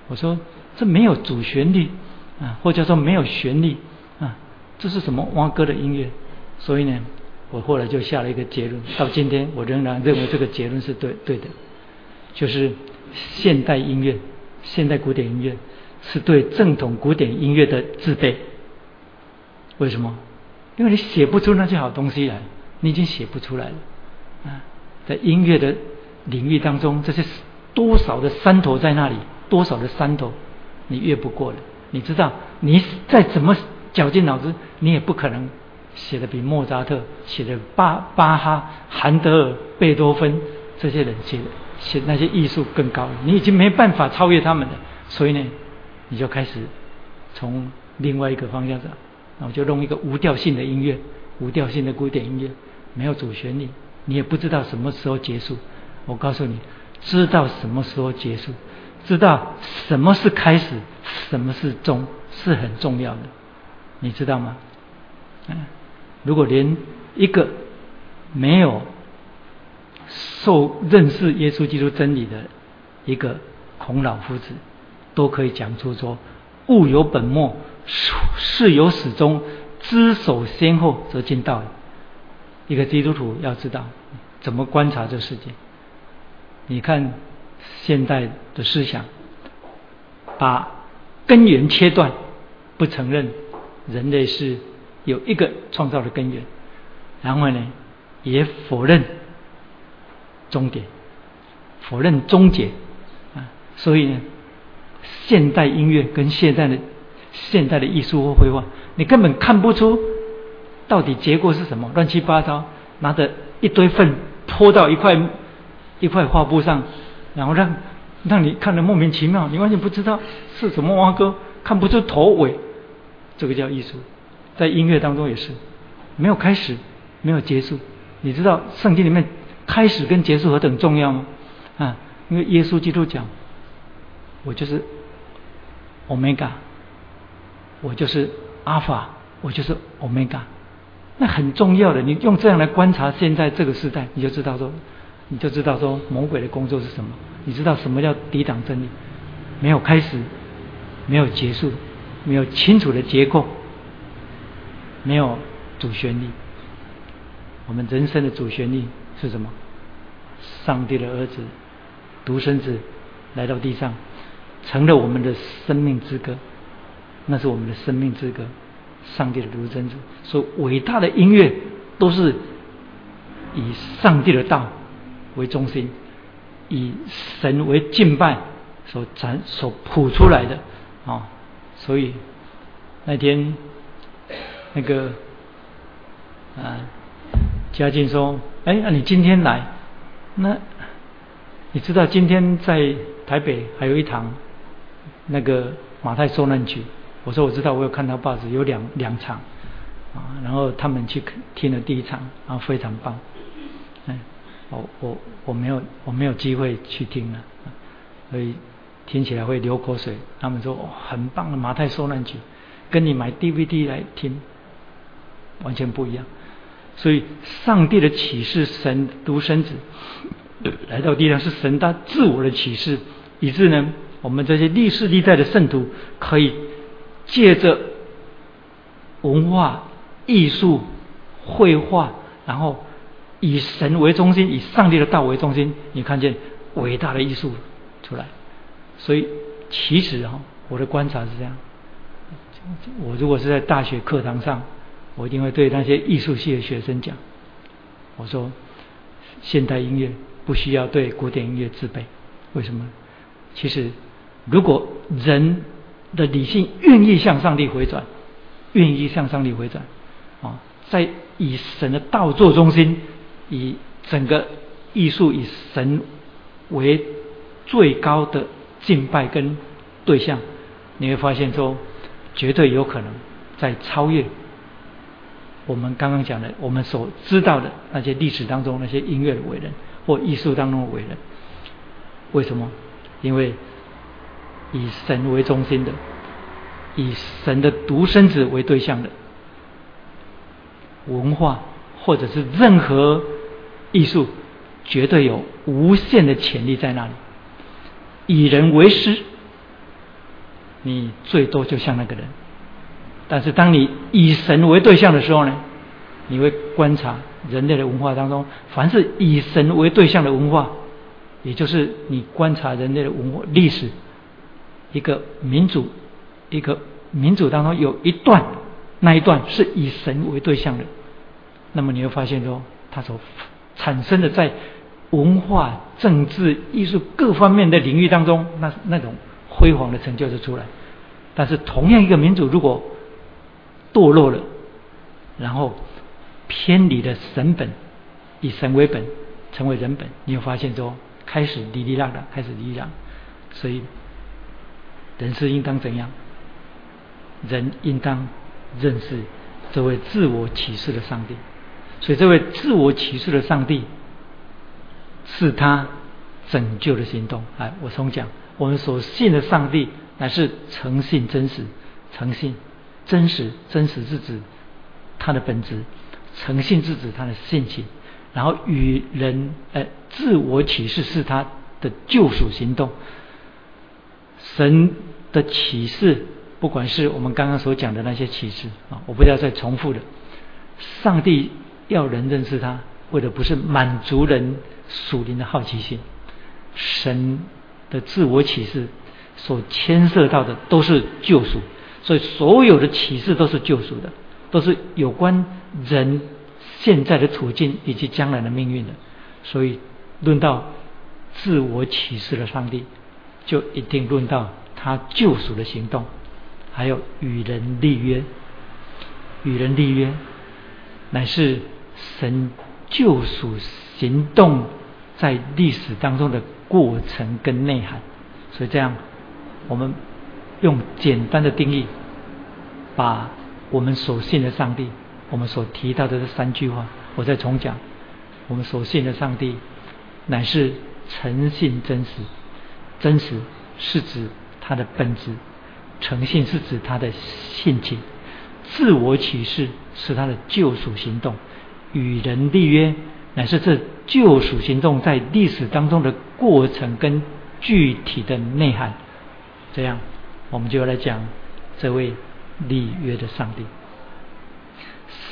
我说：“这没有主旋律啊，或者说没有旋律啊。”这是什么蛙歌的音乐？所以呢，我后来就下了一个结论。到今天，我仍然认为这个结论是对对的，就是现代音乐、现代古典音乐是对正统古典音乐的自卑。为什么？因为你写不出那些好东西来，你已经写不出来了啊！在音乐的领域当中，这些多少的山头在那里，多少的山头你越不过了。你知道，你再怎么？绞尽脑汁，你也不可能写的比莫扎特写的巴巴哈、韩德尔、贝多芬这些人写的写那些艺术更高，你已经没办法超越他们了。所以呢，你就开始从另外一个方向走，那我就弄一个无调性的音乐，无调性的古典音乐，没有主旋律，你也不知道什么时候结束。我告诉你，知道什么时候结束，知道什么是开始，什么是终，是很重要的，你知道吗？嗯，如果连一个没有受认识耶稣基督真理的一个孔老夫子，都可以讲出说物有本末，事有始终，知守先后，则近道。一个基督徒要知道怎么观察这世界。你看现代的思想，把根源切断，不承认人类是有一个创造的根源，然后呢，也否认终点，否认终结啊，所以呢，现代音乐跟现代的现代的艺术或绘画，你根本看不出到底结果是什么，乱七八糟，拿着一堆粪泼到一块。一块画布上，然后让让你看得莫名其妙，你完全不知道是什么蛙哥，看不出头尾，这个叫艺术。在音乐当中也是，没有开始，没有结束。你知道圣经里面开始跟结束何等重要吗？啊，因为耶稣基督讲，我就是 omega，我就是阿法，我就是 omega，那很重要的。你用这样来观察现在这个时代，你就知道说。你就知道说魔鬼的工作是什么？你知道什么叫抵挡真理？没有开始，没有结束，没有清楚的结构，没有主旋律。我们人生的主旋律是什么？上帝的儿子，独生子来到地上，成了我们的生命之歌。那是我们的生命之歌。上帝的独生子，所以伟大的音乐都是以上帝的道。为中心，以神为敬拜所展所谱出来的啊，所以那天那个啊，嘉靖说：“哎，那你今天来，那你知道今天在台北还有一堂那个马太受难曲？”我说：“我知道，我有看到报纸有两两场啊，然后他们去听了第一场，然后非常棒。”嗯。我我我没有我没有机会去听了，所以听起来会流口水。他们说哦很棒的马太受难曲，跟你买 DVD 来听完全不一样。所以上帝的启示，神独生子 来到地上是神他自我的启示，以致呢，我们这些历世历代的圣徒可以借着文化、艺术、绘画，然后。以神为中心，以上帝的道为中心，你看见伟大的艺术出来。所以其实哈，我的观察是这样：我如果是在大学课堂上，我一定会对那些艺术系的学生讲，我说现代音乐不需要对古典音乐自卑。为什么？其实如果人的理性愿意向上帝回转，愿意向上帝回转啊，在以神的道做中心。以整个艺术以神为最高的敬拜跟对象，你会发现说，绝对有可能在超越我们刚刚讲的我们所知道的那些历史当中那些音乐的伟人或艺术当中的伟人。为什么？因为以神为中心的，以神的独生子为对象的文化，或者是任何。艺术绝对有无限的潜力在那里。以人为师，你最多就像那个人；但是当你以神为对象的时候呢，你会观察人类的文化当中，凡是以神为对象的文化，也就是你观察人类的文化历史，一个民主，一个民主当中有一段，那一段是以神为对象的，那么你会发现说，他所。产生的在文化、政治、艺术各方面的领域当中，那那种辉煌的成就就出来。但是，同样一个民主，如果堕落了，然后偏离了神本，以神为本，成为人本，你会发现说，开始离离让的，开始离让，所以人是应当怎样？人应当认识这位自我启示的上帝，所以这位自我启示的上帝是他拯救的行动。哎，我重讲，我们所信的上帝乃是诚信真实，诚信真实真实是指他的本质，诚信是指他的性情。然后与人，呃，自我启示是他的救赎行动。神的启示，不管是我们刚刚所讲的那些启示啊，我不要再重复了。上帝要人认识他，为的不是满足人属灵的好奇心。神的自我启示所牵涉到的都是救赎，所以所有的启示都是救赎的，都是有关人。现在的处境以及将来的命运的，所以论到自我启示的上帝，就一定论到他救赎的行动，还有与人立约。与人立约，乃是神救赎行动在历史当中的过程跟内涵。所以这样，我们用简单的定义，把我们所信的上帝。我们所提到的这三句话，我再重讲。我们所信的上帝，乃是诚信真实。真实是指他的本质，诚信是指他的性情。自我启示是他的救赎行动，与人立约乃是这救赎行动在历史当中的过程跟具体的内涵。这样，我们就要来讲这位立约的上帝。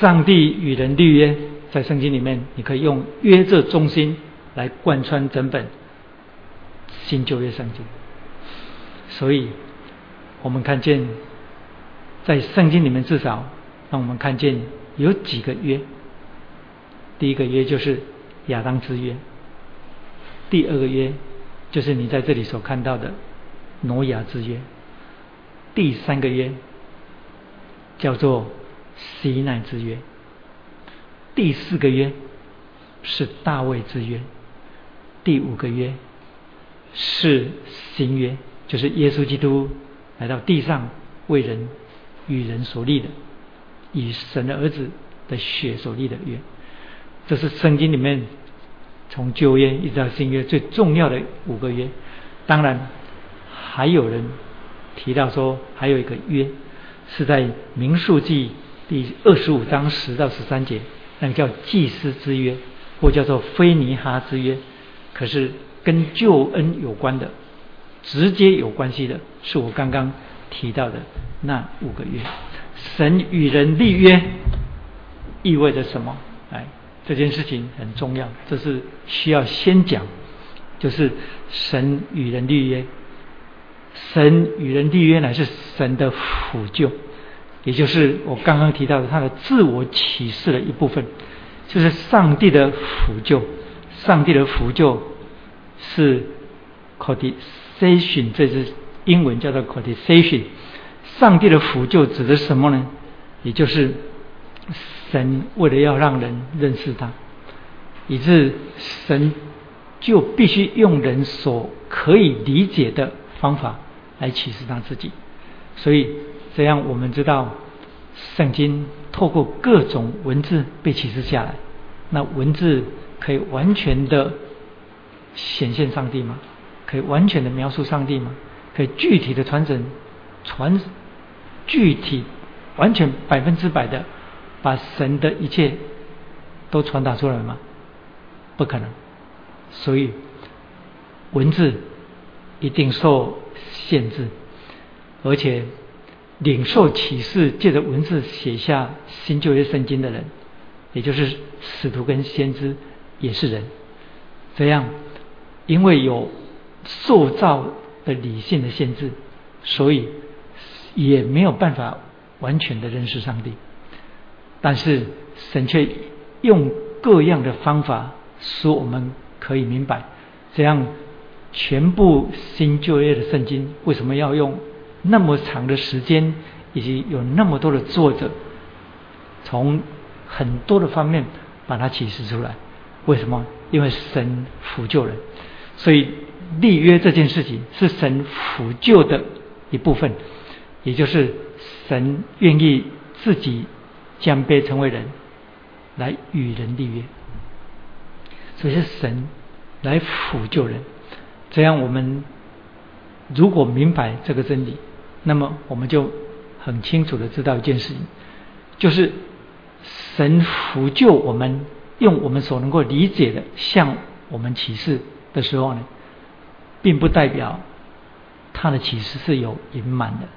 上帝与人立约，在圣经里面，你可以用约这中心来贯穿整本新旧约圣经。所以，我们看见在圣经里面，至少让我们看见有几个约。第一个约就是亚当之约，第二个约就是你在这里所看到的挪亚之约，第三个约叫做。西奈之约，第四个约是大卫之约，第五个约是新约，就是耶稣基督来到地上为人与人所立的，以神的儿子的血所立的约。这是圣经里面从旧约一直到新约最重要的五个约。当然，还有人提到说，还有一个约是在民数记。第二十五章十到十三节，那个叫祭司之约，或叫做菲尼哈之约，可是跟救恩有关的，直接有关系的，是我刚刚提到的那五个月。神与人立约，意味着什么？哎，这件事情很重要，这是需要先讲，就是神与人立约，神与人立约乃是神的辅救。也就是我刚刚提到的，他的自我启示的一部分，就是上帝的辅救。上帝的辅救是 codication 这是英文叫做 codication。上帝的辅救指的是什么呢？也就是神为了要让人认识他，以致神就必须用人所可以理解的方法来启示他自己，所以。这样，我们知道圣经透过各种文字被启示下来。那文字可以完全的显现上帝吗？可以完全的描述上帝吗？可以具体的传承、传具体、完全百分之百的把神的一切都传达出来吗？不可能。所以文字一定受限制，而且。领受启示，借着文字写下新旧约圣经的人，也就是使徒跟先知，也是人。这样，因为有塑造的理性的限制，所以也没有办法完全的认识上帝。但是神却用各样的方法，使我们可以明白。这样，全部新旧约的圣经为什么要用？那么长的时间，以及有那么多的作者，从很多的方面把它启示出来。为什么？因为神辅救人，所以立约这件事情是神辅救的一部分，也就是神愿意自己将卑成为人，来与人立约。所以是神来辅救人，这样我们如果明白这个真理，那么我们就很清楚的知道一件事情，就是神辅救我们，用我们所能够理解的向我们启示的时候呢，并不代表他的启示是有隐瞒的，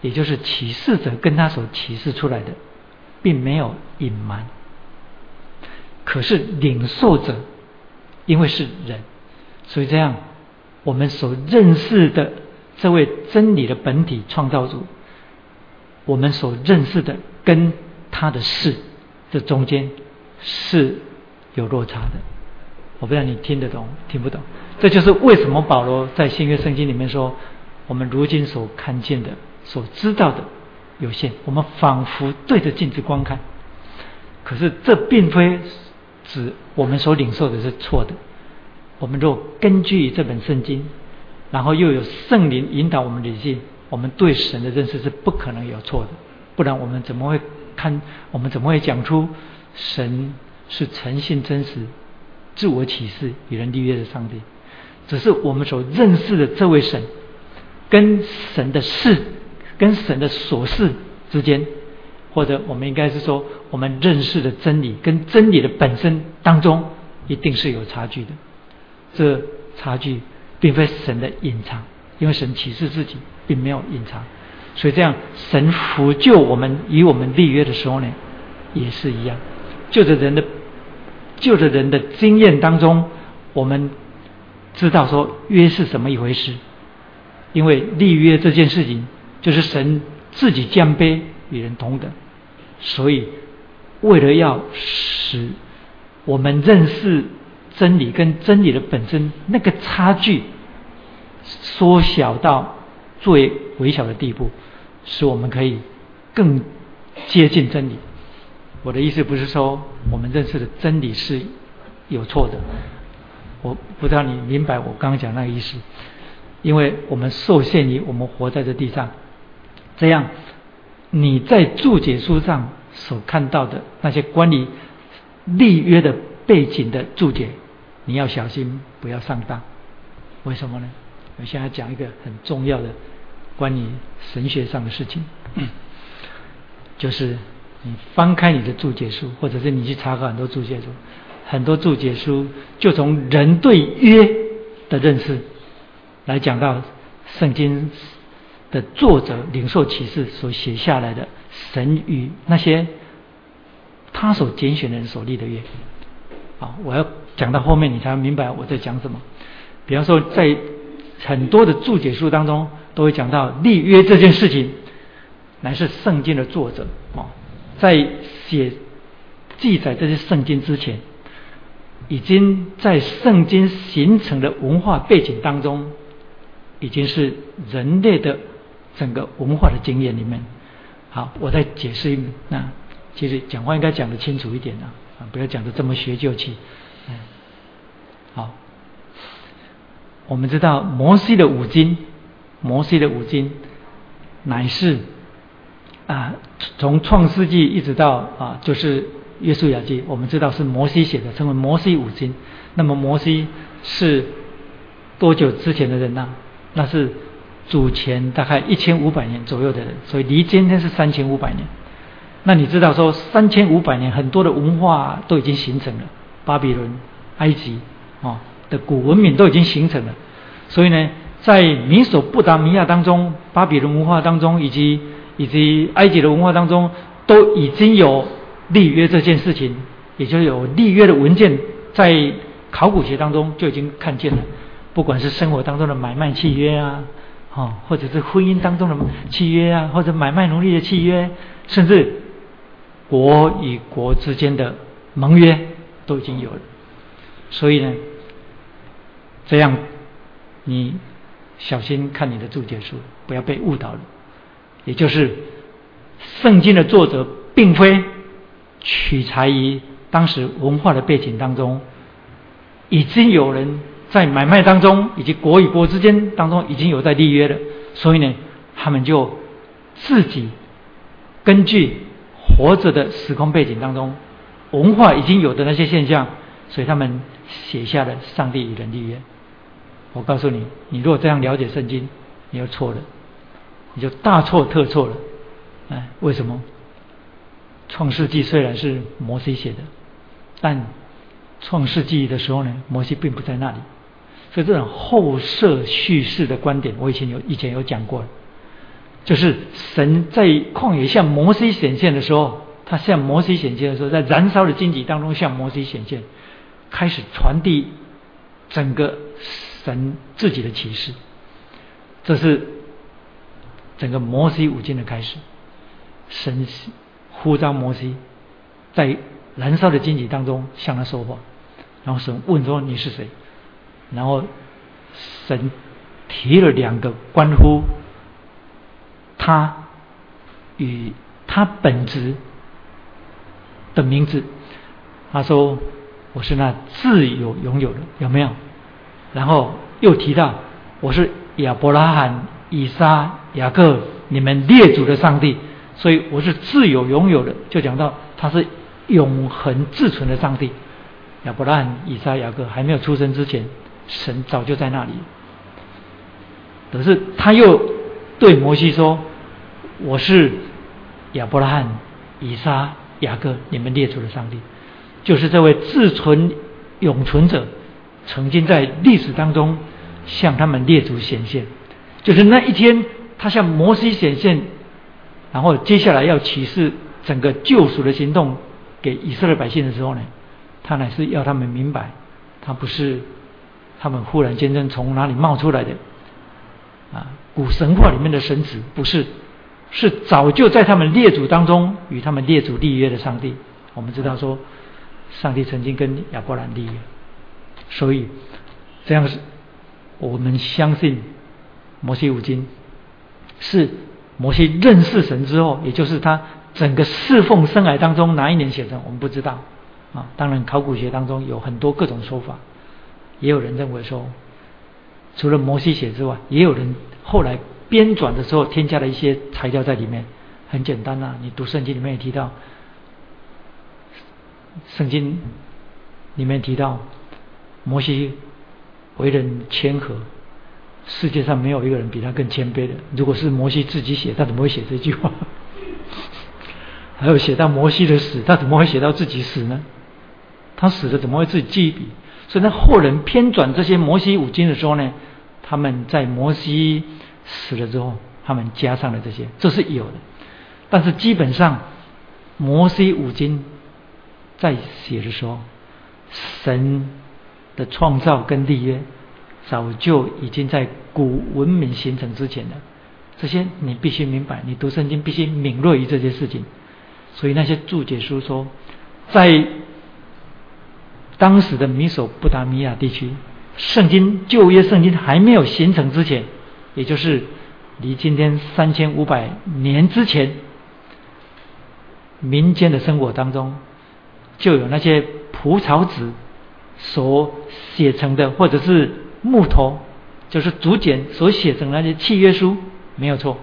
也就是启示者跟他所启示出来的，并没有隐瞒。可是领受者，因为是人，所以这样，我们所认识的这位真理的本体创造主，我们所认识的跟他的事这中间是有落差的。我不知道你听得懂听不懂？这就是为什么保罗在新约圣经里面说，我们如今所看见的、所知道的有限，我们仿佛对着镜子观看。可是这并非。指我们所领受的是错的。我们若根据这本圣经，然后又有圣灵引导我们理性，我们对神的认识是不可能有错的。不然我们怎么会看？我们怎么会讲出神是诚信真实、自我启示、与人立约的上帝？只是我们所认识的这位神，跟神的事、跟神的琐事之间。或者我们应该是说，我们认识的真理跟真理的本身当中，一定是有差距的。这差距并非神的隐藏，因为神启示自己并没有隐藏。所以这样，神辅救我们与我们立约的时候呢，也是一样。就着人的，旧的人的经验当中，我们知道说约是什么一回事。因为立约这件事情，就是神自己降卑与人同等。所以，为了要使我们认识真理跟真理的本身那个差距缩小到最微小的地步，使我们可以更接近真理。我的意思不是说我们认识的真理是有错的，我不知道你明白我刚刚讲那个意思，因为我们受限于我们活在这地上，这样。你在注解书上所看到的那些关于立约的背景的注解，你要小心不要上当。为什么呢？我现在讲一个很重要的关于神学上的事情，就是你翻开你的注解书，或者是你去查考很多注解书，很多注解书就从人对约的认识来讲到圣经。的作者领受启示所写下来的神与那些他所拣选的人所立的约，啊，我要讲到后面你才明白我在讲什么。比方说，在很多的注解书当中都会讲到立约这件事情，乃是圣经的作者啊，在写记载这些圣经之前，已经在圣经形成的文化背景当中，已经是人类的。整个文化的经验里面，好，我再解释一那其实讲话应该讲得清楚一点啊，不要讲得这么学究气。嗯，好，我们知道摩西的五经，摩西的五经乃是啊，从创世纪一直到啊，就是约书亚记，我们知道是摩西写的，称为摩西五经。那么摩西是多久之前的人呢？那是。祖前大概一千五百年左右的人，所以离今天是三千五百年。那你知道说三千五百年很多的文化都已经形成了，巴比伦、埃及啊的古文明都已经形成了。所以呢，在米索不达米亚当中、巴比伦文化当中以及以及埃及的文化当中，都已经有立约这件事情，也就有立约的文件，在考古学当中就已经看见了。不管是生活当中的买卖契约啊。哦，或者是婚姻当中的契约啊，或者买卖奴隶的契约，甚至国与国之间的盟约都已经有了。所以呢，这样你小心看你的注解书，不要被误导了。也就是圣经的作者并非取材于当时文化的背景当中，已经有人在买卖当中以及国与国之间当中已经有在立约了，所以呢，他们就自己根据活着的时空背景当中文化已经有的那些现象，所以他们写下了上帝与人立约。我告诉你，你如果这样了解圣经，你就错了，你就大错特错了。哎，为什么？创世纪虽然是摩西写的，但创世纪的时候呢，摩西并不在那里。所以这种后设叙事的观点，我以前有以前有讲过，就是神在旷野向摩西显现的时候，他向摩西显现的时候，在燃烧的荆棘当中向摩西显现，开始传递整个神自己的启示。这是整个摩西五经的开始。神呼召摩西在燃烧的荆棘当中向他说话，然后神问说：“你是谁？”然后神提了两个关乎他与他本质的名字。他说：“我是那自由拥有的，有没有？”然后又提到：“我是亚伯拉罕、以撒、雅各，你们列祖的上帝。”所以我是自有拥有的，就讲到他是永恒自存的上帝。亚伯拉罕、以撒、雅各还没有出生之前，神早就在那里。可是他又对摩西说：“我是亚伯拉罕、以撒、雅各，你们列祖的上帝，就是这位自存永存者，曾经在历史当中向他们列祖显现。就是那一天，他向摩西显现。”然后接下来要启示整个救赎的行动给以色列百姓的时候呢，他乃是要他们明白，他不是他们忽然间间从哪里冒出来的啊，古神话里面的神子不是，是早就在他们列祖当中与他们列祖立约的上帝。我们知道说，上帝曾经跟亚伯兰立约，所以这样是我们相信摩西五经是。摩西认识神之后，也就是他整个侍奉生涯当中哪一年写成，我们不知道啊。当然，考古学当中有很多各种说法，也有人认为说，除了摩西写之外，也有人后来编纂的时候添加了一些材料在里面。很简单呐，你读圣经里面也提到，圣经里面提到摩西为人谦和。世界上没有一个人比他更谦卑的。如果是摩西自己写，他怎么会写这句话？还有写到摩西的死，他怎么会写到自己死呢？他死了怎么会自己记一笔？所以，那后人编纂这些摩西五经的时候呢，他们在摩西死了之后，他们加上了这些，这是有的。但是基本上，摩西五经在写的时候，神的创造跟立约。早就已经在古文明形成之前了，这些你必须明白，你读圣经必须敏锐于这些事情。所以那些注解书说，在当时的米索不达米亚地区，圣经旧约圣经还没有形成之前，也就是离今天三千五百年之前，民间的生活当中就有那些蒲草纸所写成的，或者是。木头就是竹简所写成那些契约书，没有错。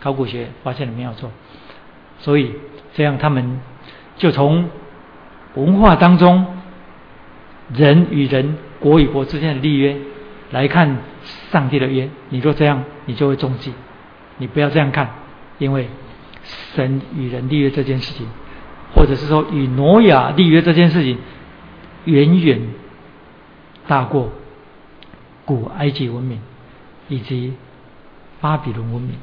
考古学发现了没有错，所以这样他们就从文化当中人与人、国与国之间的立约来看上帝的约。你若这样，你就会中计。你不要这样看，因为神与人立约这件事情，或者是说与挪亚立约这件事情，远远大过。古埃及文明以及巴比伦文明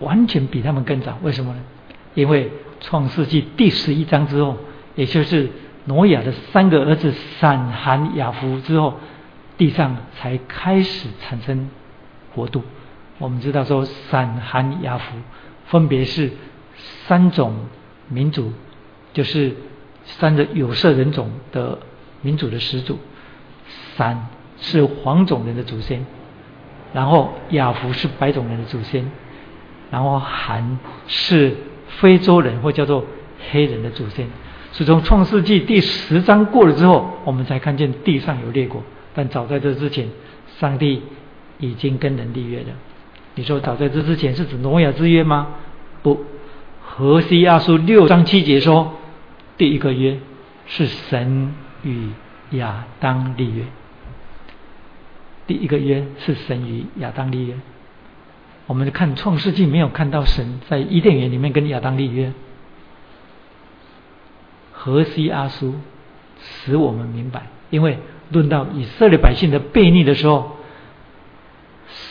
完全比他们更早，为什么呢？因为创世纪第十一章之后，也就是挪亚的三个儿子闪、含、雅弗之后，地上才开始产生国度。我们知道说闪、含、雅弗分别是三种民族，就是三个有色人种的民族的始祖，闪。是黄种人的祖先，然后雅弗是白种人的祖先，然后韩是非洲人或叫做黑人的祖先。是从创世纪第十章过了之后，我们才看见地上有列国，但早在这之前，上帝已经跟人立约了。你说早在这之前是指挪亚之约吗？不，何西阿书六章七节说，第一个约是神与亚当立约。第一个约是神与亚当立约。我们看创世纪没有看到神在伊甸园里面跟亚当立约。何西阿书使我们明白，因为论到以色列百姓的悖逆的时候，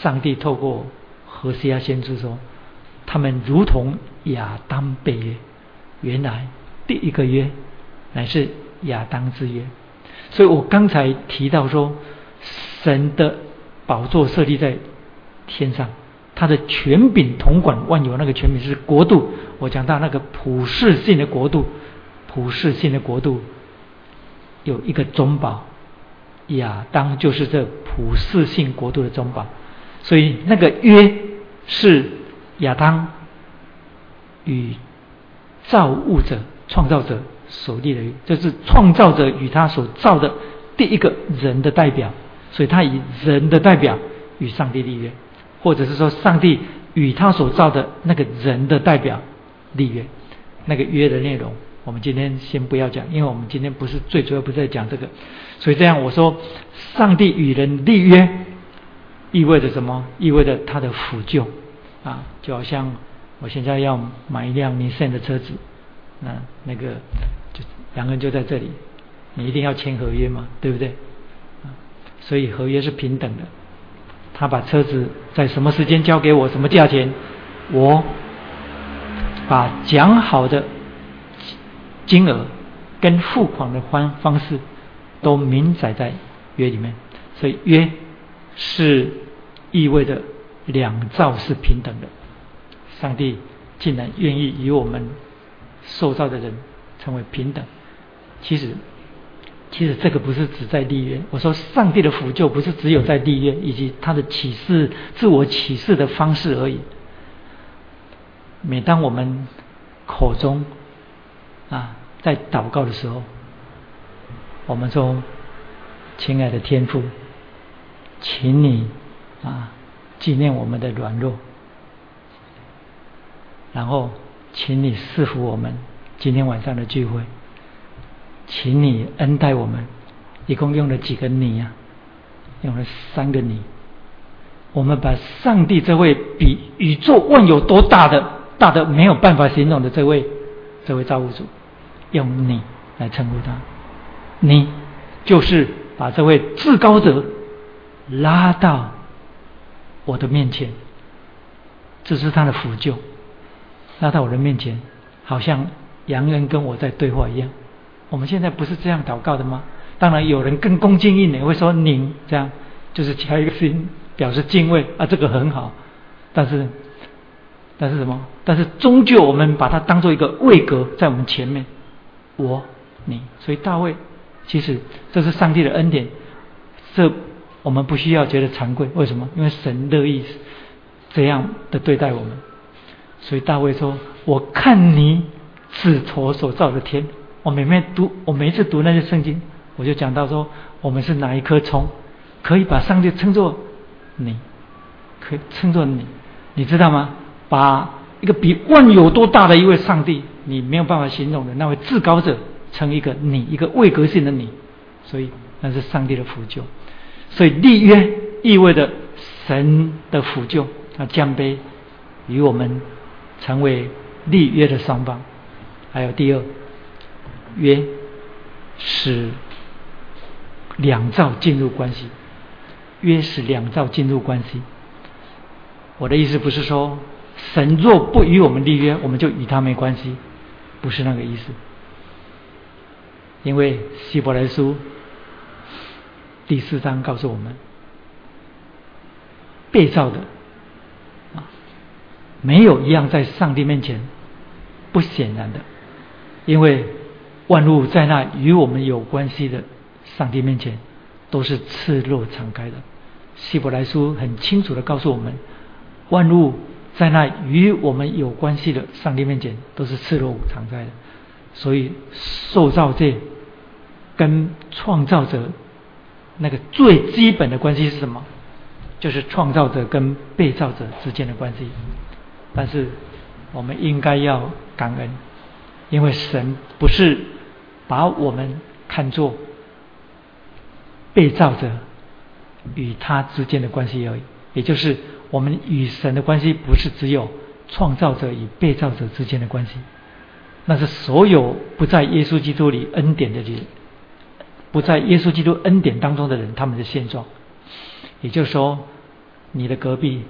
上帝透过何西阿先知说，他们如同亚当背约。原来第一个约乃是亚当之约。所以我刚才提到说，神的宝座设立在天上，他的权柄统管万有，那个权柄是国度。我讲到那个普世性的国度。普世性的国度有一个中保，亚当就是这普世性国度的中保，所以那个约是亚当与造物者、创造者所立的约，这是创造者与他所造的第一个人的代表，所以他以人的代表与上帝立约，或者是说上帝与他所造的那个人的代表立约，那个约的内容。我们今天先不要讲，因为我们今天不是最主要，不是在讲这个。所以这样我说，上帝与人立约，意味着什么？意味着他的辅救啊，就好像我现在要买一辆尼桑的车子，那那个就两个人就在这里，你一定要签合约嘛，对不对？所以合约是平等的，他把车子在什么时间交给我，什么价钱，我把讲好的。金额跟付款的方方式都明载在约里面，所以约是意味着两造是平等的。上帝竟然愿意与我们受造的人成为平等。其实，其实这个不是只在立约。我说，上帝的辅救不是只有在立约以及他的启示、自我启示的方式而已。每当我们口中啊，在祷告的时候，我们说：“亲爱的天父，请你啊纪念我们的软弱，然后请你赐福我们今天晚上的聚会，请你恩待我们。一共用了几个你呀？用了三个你。我们把上帝这位比宇宙万有多大的大的没有办法形容的这位这位造物主。”用你来称呼他，你就是把这位至高者拉到我的面前，这是他的辅救，拉到我的面前，好像洋人跟我在对话一样。我们现在不是这样祷告的吗？当然有人更恭敬一点，会说您这样就是加一个心，表示敬畏啊，这个很好。但是，但是什么？但是终究我们把它当做一个位格在我们前面。我，你，所以大卫，其实这是上帝的恩典，这我们不需要觉得惭愧。为什么？因为神乐意这样的对待我们。所以大卫说：“我看你指头所造的天。”我每每读，我每一次读那些圣经，我就讲到说：我们是哪一颗葱，可以把上帝称作你，可以称作你，你知道吗？把一个比万有多大的一位上帝。你没有办法形容的那位至高者，称一个你一个位格性的你，所以那是上帝的辅救。所以立约意味着神的辅救，他降杯与我们成为立约的双方。还有第二，约使两造进入关系，约使两造进入关系。我的意思不是说神若不与我们立约，我们就与他没关系。不是那个意思，因为希伯来书第四章告诉我们，被造的啊，没有一样在上帝面前不显然的，因为万物在那与我们有关系的上帝面前都是赤裸敞开的。希伯来书很清楚的告诉我们，万物。在那与我们有关系的上帝面前，都是赤裸敞开的。所以受造界跟创造者那个最基本的关系是什么？就是创造者跟被造者之间的关系。但是我们应该要感恩，因为神不是把我们看作被造者与他之间的关系而已，也就是我们与神的关系不是只有创造者与被造者之间的关系，那是所有不在耶稣基督里恩典的人，不在耶稣基督恩典当中的人，他们的现状。也就是说，你的隔壁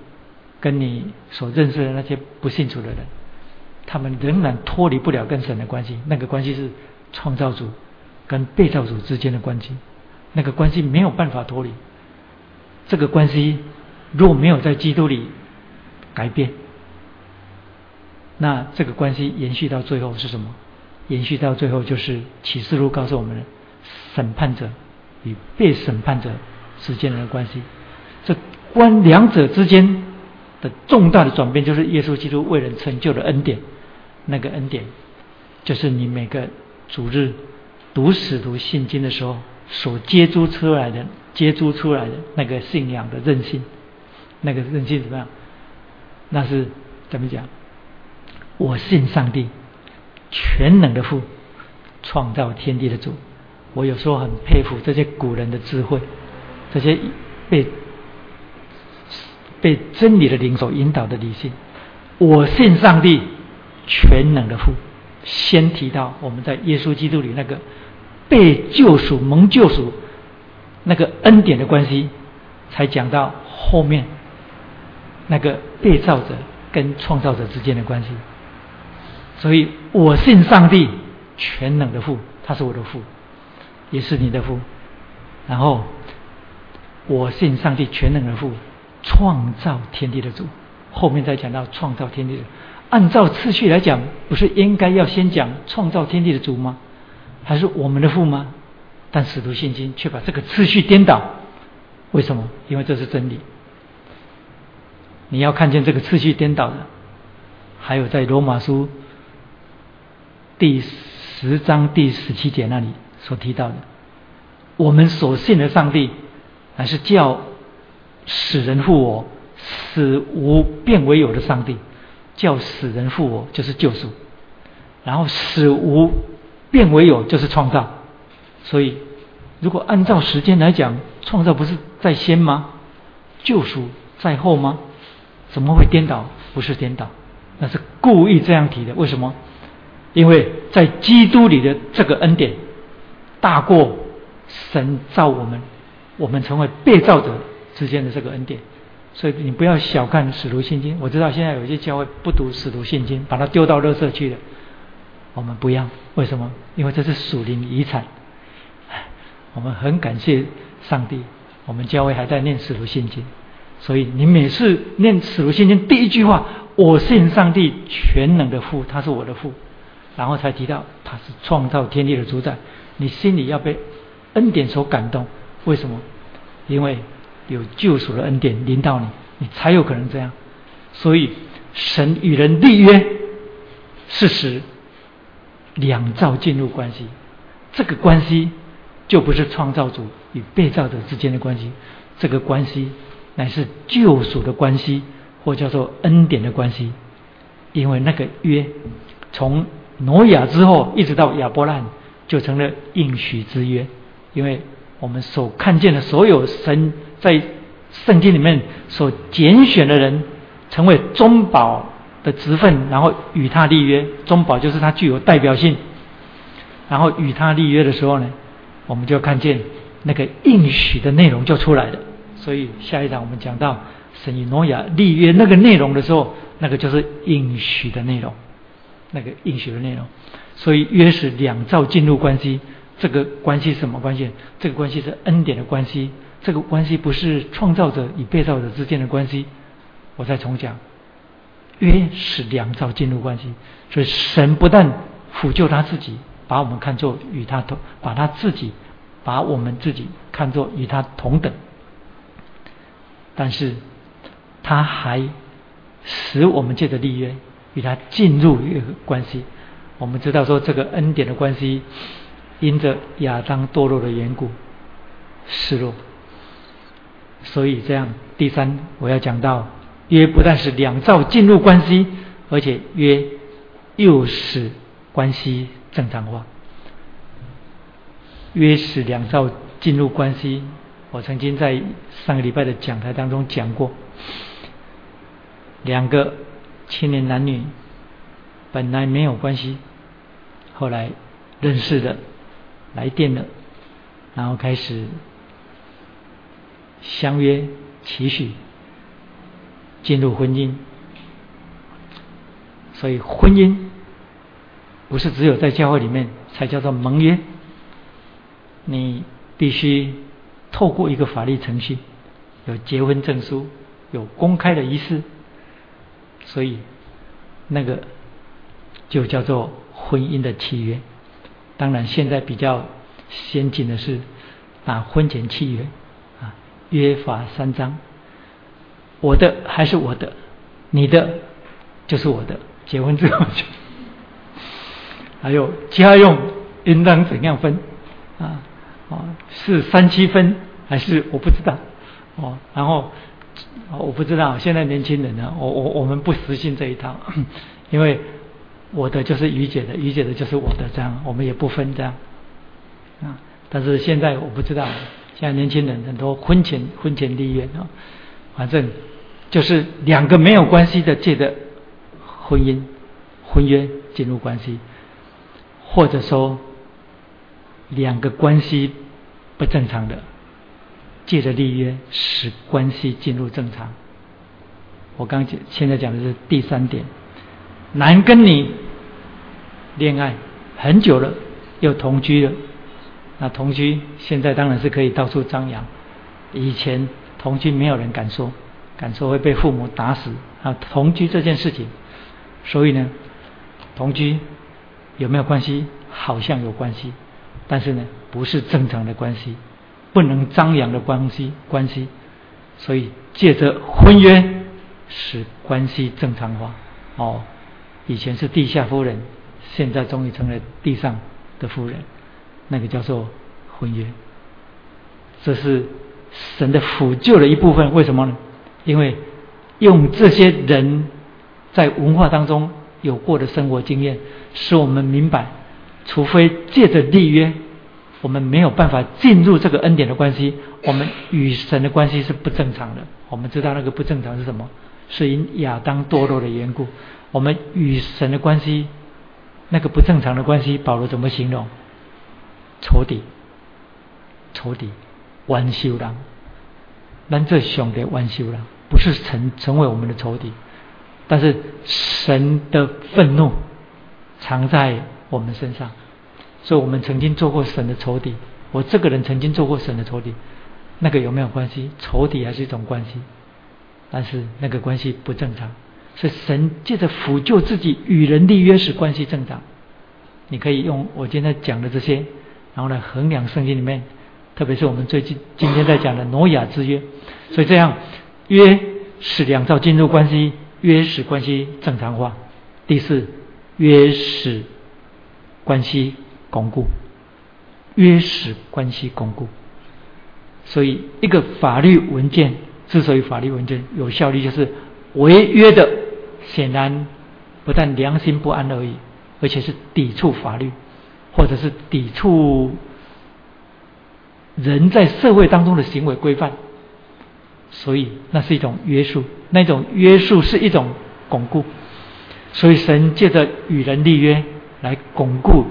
跟你所认识的那些不信主的人，他们仍然脱离不了跟神的关系，那个关系是创造主跟被造主之间的关系。那个关系没有办法脱离，这个关系如果没有在基督里改变，那这个关系延续到最后是什么？延续到最后就是启示录告诉我们的审判者与被审判者之间的关系。这关两者之间的重大的转变，就是耶稣基督为人成就的恩典。那个恩典，就是你每个主日读使徒信经的时候。所接触出来的、接触出来的那个信仰的韧性，那个韧性怎么样？那是怎么讲？我信上帝，全能的父，创造天地的主。我有时候很佩服这些古人的智慧，这些被被真理的灵所引导的理性。我信上帝，全能的父。先提到我们在耶稣基督里那个。被救赎、蒙救赎，那个恩典的关系，才讲到后面那个被造者跟创造者之间的关系。所以我信上帝全能的父，他是我的父，也是你的父。然后我信上帝全能的父，创造天地的主。后面再讲到创造天地的，按照次序来讲，不是应该要先讲创造天地的主吗？还是我们的父吗？但使徒信经却把这个次序颠倒，为什么？因为这是真理。你要看见这个次序颠倒的，还有在罗马书第十章第十七节那里所提到的，我们所信的上帝，乃是叫使人复活、使无变为有的上帝，叫死人复活就是救赎，然后死无。变为有就是创造，所以如果按照时间来讲，创造不是在先吗？救赎在后吗？怎么会颠倒？不是颠倒，那是故意这样提的。为什么？因为在基督里的这个恩典大过神造我们，我们成为被造者之间的这个恩典。所以你不要小看使徒信经。我知道现在有些教会不读使徒信经，把它丢到垃圾去了。我们不要，为什么？因为这是属灵遗产。我们很感谢上帝，我们教会还在念使徒信经，所以你每次念使徒信经第一句话，我信上帝全能的父，他是我的父，然后才提到他是创造天地的主宰，你心里要被恩典所感动。为什么？因为有救赎的恩典临到你，你才有可能这样。所以神与人立约，事实。两造进入关系，这个关系就不是创造主与被造者之间的关系，这个关系乃是救赎的关系，或叫做恩典的关系。因为那个约，从挪亚之后一直到亚伯兰，就成了应许之约。因为我们所看见的所有神在圣经里面所拣选的人，成为中保。的职分，然后与他立约，中保就是他具有代表性。然后与他立约的时候呢，我们就看见那个应许的内容就出来了。所以下一场我们讲到神与挪亚立约那个内容的时候，那个就是应许的内容，那个应许的内容。所以约是两造进入关系，这个关系什么关系？这个关系是恩典的关系，这个关系不是创造者与被造者之间的关系。我再重讲。约是两造进入关系，所以神不但辅救他自己，把我们看作与他同，把他自己，把我们自己看作与他同等，但是他还使我们借着立约与他进入一个关系。我们知道说这个恩典的关系，因着亚当堕落的缘故，失落。所以这样，第三我要讲到，约不但是两造进入关系，而且约又使关系正常化。约使两造进入关系，我曾经在上个礼拜的讲台当中讲过，两个青年男女本来没有关系，后来认识了，来电了，然后开始。相约期许进入婚姻，所以婚姻不是只有在教会里面才叫做盟约，你必须透过一个法律程序，有结婚证书，有公开的仪式，所以那个就叫做婚姻的契约。当然，现在比较先进的是啊婚前契约。约法三章，我的还是我的，你的就是我的。结婚之后就，还有家用应当怎样分啊？哦，是三七分还是我不知道哦？然后我不知道，现在年轻人呢，我我我们不实行这一套，因为我的就是于姐的，于姐的就是我的，这样我们也不分这样啊。但是现在我不知道。现在年轻人很多婚前婚前立约啊，反正就是两个没有关系的借的婚姻婚约进入关系，或者说两个关系不正常的借着立约使关系进入正常。我刚讲现在讲的是第三点，男跟你恋爱很久了，又同居了。那同居现在当然是可以到处张扬，以前同居没有人敢说，敢说会被父母打死啊。同居这件事情，所以呢，同居有没有关系？好像有关系，但是呢，不是正常的关系，不能张扬的关系关系。所以借着婚约使关系正常化。哦，以前是地下夫人，现在终于成了地上的夫人。那个叫做婚约，这是神的辅救的一部分。为什么呢？因为用这些人在文化当中有过的生活经验，使我们明白，除非借着立约，我们没有办法进入这个恩典的关系。我们与神的关系是不正常的。我们知道那个不正常是什么？是因亚当堕落的缘故。我们与神的关系，那个不正常的关系，保罗怎么形容？仇敌，仇敌，弯修人，咱这兄弟弯修人，不是成成为我们的仇敌，但是神的愤怒藏在我们身上，所以我们曾经做过神的仇敌。我这个人曾经做过神的仇敌，那个有没有关系？仇敌还是一种关系，但是那个关系不正常，是神借着辅救自己与人立约时关系正常。你可以用我今天讲的这些。然后呢，衡量圣经里面，特别是我们最近今天在讲的挪亚之约，所以这样约使两造进入关系，约使关系正常化。第四，约使关系巩固，约使关系巩固。所以一个法律文件之所以法律文件有效力，就是违约的显然不但良心不安而已，而且是抵触法律。或者是抵触人在社会当中的行为规范，所以那是一种约束，那种约束是一种巩固。所以神借着与人立约来巩固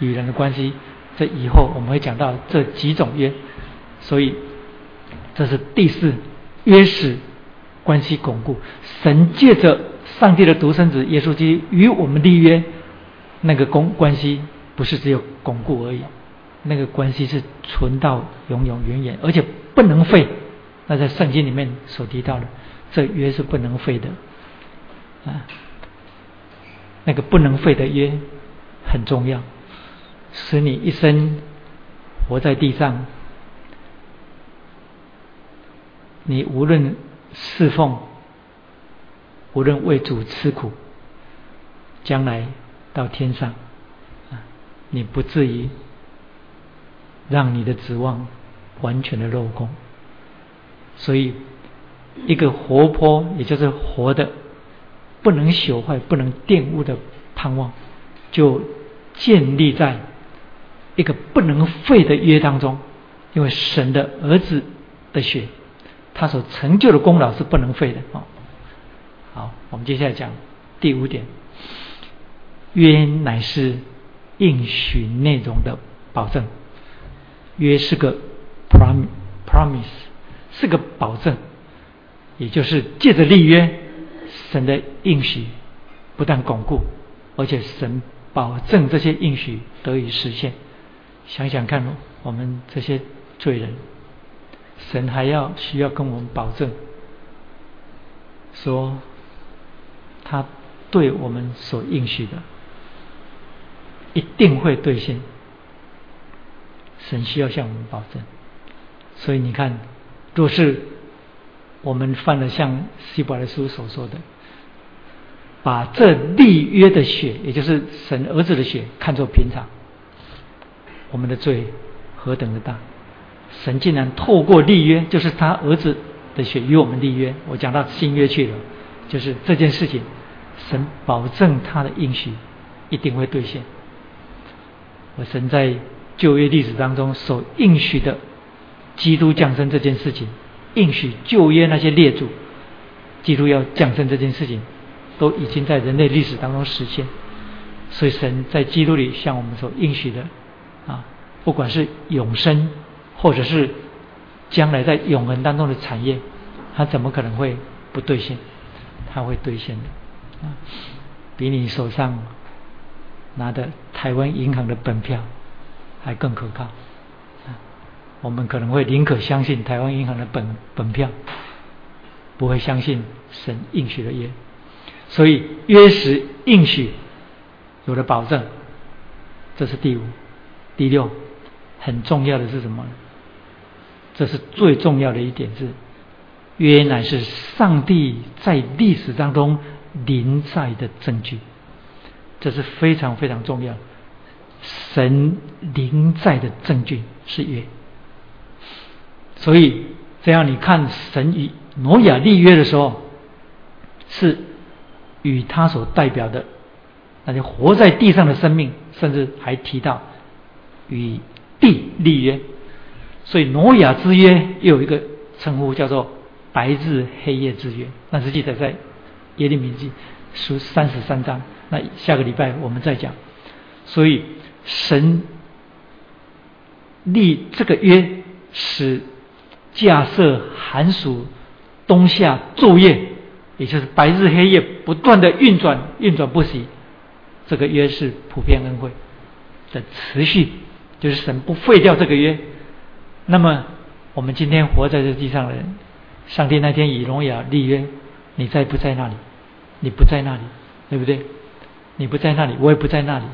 与人的关系。这以后我们会讲到这几种约，所以这是第四约使关系巩固。神借着上帝的独生子耶稣基督与我们立约，那个公关系。不是只有巩固而已，那个关系是存到永永远远，而且不能废。那在圣经里面所提到的，这约是不能废的啊。那个不能废的约很重要，使你一生活在地上，你无论侍奉，无论为主吃苦，将来到天上。你不至于让你的指望完全的落空。所以，一个活泼，也就是活的，不能朽坏、不能玷污的盼望，就建立在一个不能废的约当中。因为神的儿子的血，他所成就的功劳是不能废的啊。好，我们接下来讲第五点，约乃是应许内容的保证。约是个 promise，是个保证，也就是借着立约，神的应许不但巩固，而且神保证这些应许得以实现。想想看，我们这些。罪人，神还要需要跟我们保证，说他对我们所应许的一定会兑现。神需要向我们保证，所以你看，若是我们犯了像希伯来书所说的，把这立约的血，也就是神儿子的血，看作平常，我们的罪何等的大！神竟然透过立约，就是他儿子的血与我们立约。我讲到新约去了，就是这件事情，神保证他的应许一定会兑现。我神在旧约历史当中所应许的基督降生这件事情，应许旧约那些列祖基督要降生这件事情，都已经在人类历史当中实现。所以神在基督里向我们所应许的啊，不管是永生。或者是将来在永恒当中的产业，它怎么可能会不兑现？它会兑现的，啊，比你手上拿的台湾银行的本票还更可靠。我们可能会宁可相信台湾银行的本本票，不会相信神应许的约。所以约时应许有了保证，这是第五、第六，很重要的是什么？这是最重要的一点是，约乃是上帝在历史当中临在的证据，这是非常非常重要。神临在的证据是约，所以这样你看神与挪亚立约的时候，是与他所代表的那些活在地上的生命，甚至还提到与地立约。所以挪亚之约又有一个称呼叫做白日黑夜之约，那是记载在耶利米记书三十三章。那下个礼拜我们再讲。所以神立这个约，使架设寒暑冬夏昼夜，也就是白日黑夜不断的运转，运转不息。这个约是普遍恩惠的持续，就是神不废掉这个约。那么，我们今天活在这地上的人，上帝那天以荣耀立约，你在不在那里？你不在那里，对不对？你不在那里，我也不在那里。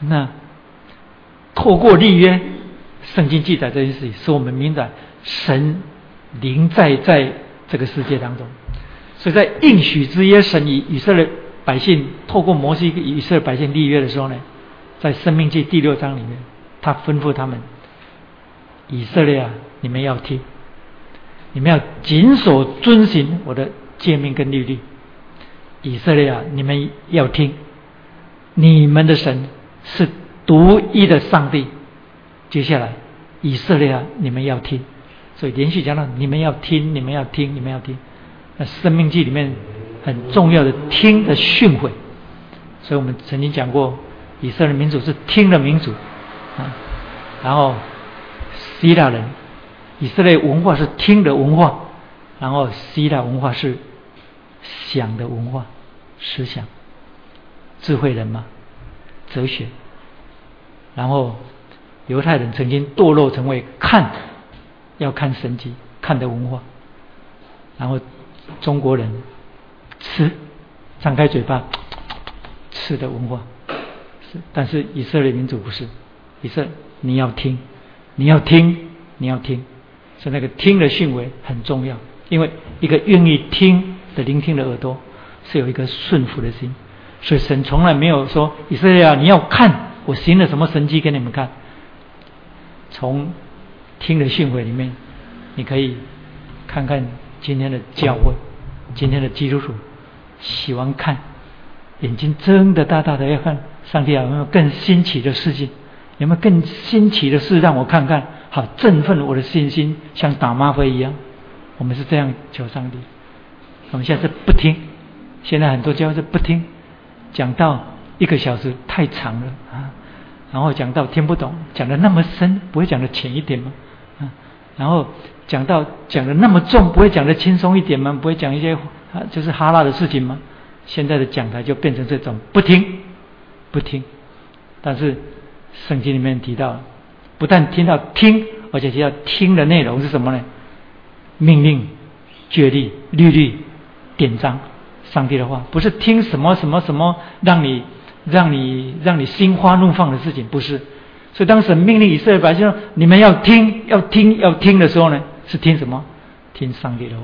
那透过立约，圣经记载这件事情，使我们明白神临在在这个世界当中。所以在应许之约，神以以色列百姓透过摩西以色列百姓立约的时候呢，在生命记第六章里面，他吩咐他们。以色列啊，你们要听，你们要谨守遵行我的诫命跟律例。以色列啊，你们要听，你们的神是独一的上帝。接下来，以色列啊，你们要听，所以连续讲到你们要听，你们要听，你们要听。那生命记里面很重要的听的训诲，所以我们曾经讲过，以色列民主是听的民主啊，然后。希腊人，以色列文化是听的文化，然后希腊文化是想的文化，思想，智慧人嘛，哲学。然后犹太人曾经堕落成为看，要看神迹看的文化，然后中国人吃，张开嘴巴吃的文化，是，但是以色列民族不是，以色你要听。你要听，你要听，所以那个听的训为很重要。因为一个愿意听的聆听的耳朵，是有一个顺服的心。所以神从来没有说以色列啊，你要看我行了什么神迹给你们看。从听的训诲里面，你可以看看今天的教会，今天的基督徒喜欢看，眼睛睁得大大的要看上帝有没有更新奇的事情，有没有更新奇的事让我看看，好振奋我的信心，像打吗啡一样。我们是这样求上帝。我们现在不听，现在很多教会是不听，讲到一个小时太长了啊，然后讲到听不懂，讲的那么深，不会讲的浅一点吗？啊，然后讲到讲的那么重，不会讲的轻松一点吗？不会讲一些啊就是哈拉的事情吗？现在的讲台就变成这种不听，不听。但是圣经里面提到，不但听到听，而且提到听的内容是什么呢？命令、决定、律律。典章，上帝的话不是听什么什么什么让你让你让你心花怒放的事情，不是。所以当时命令以色列百姓：“你们要听，要听，要听的时候呢，是听什么？听上帝的话。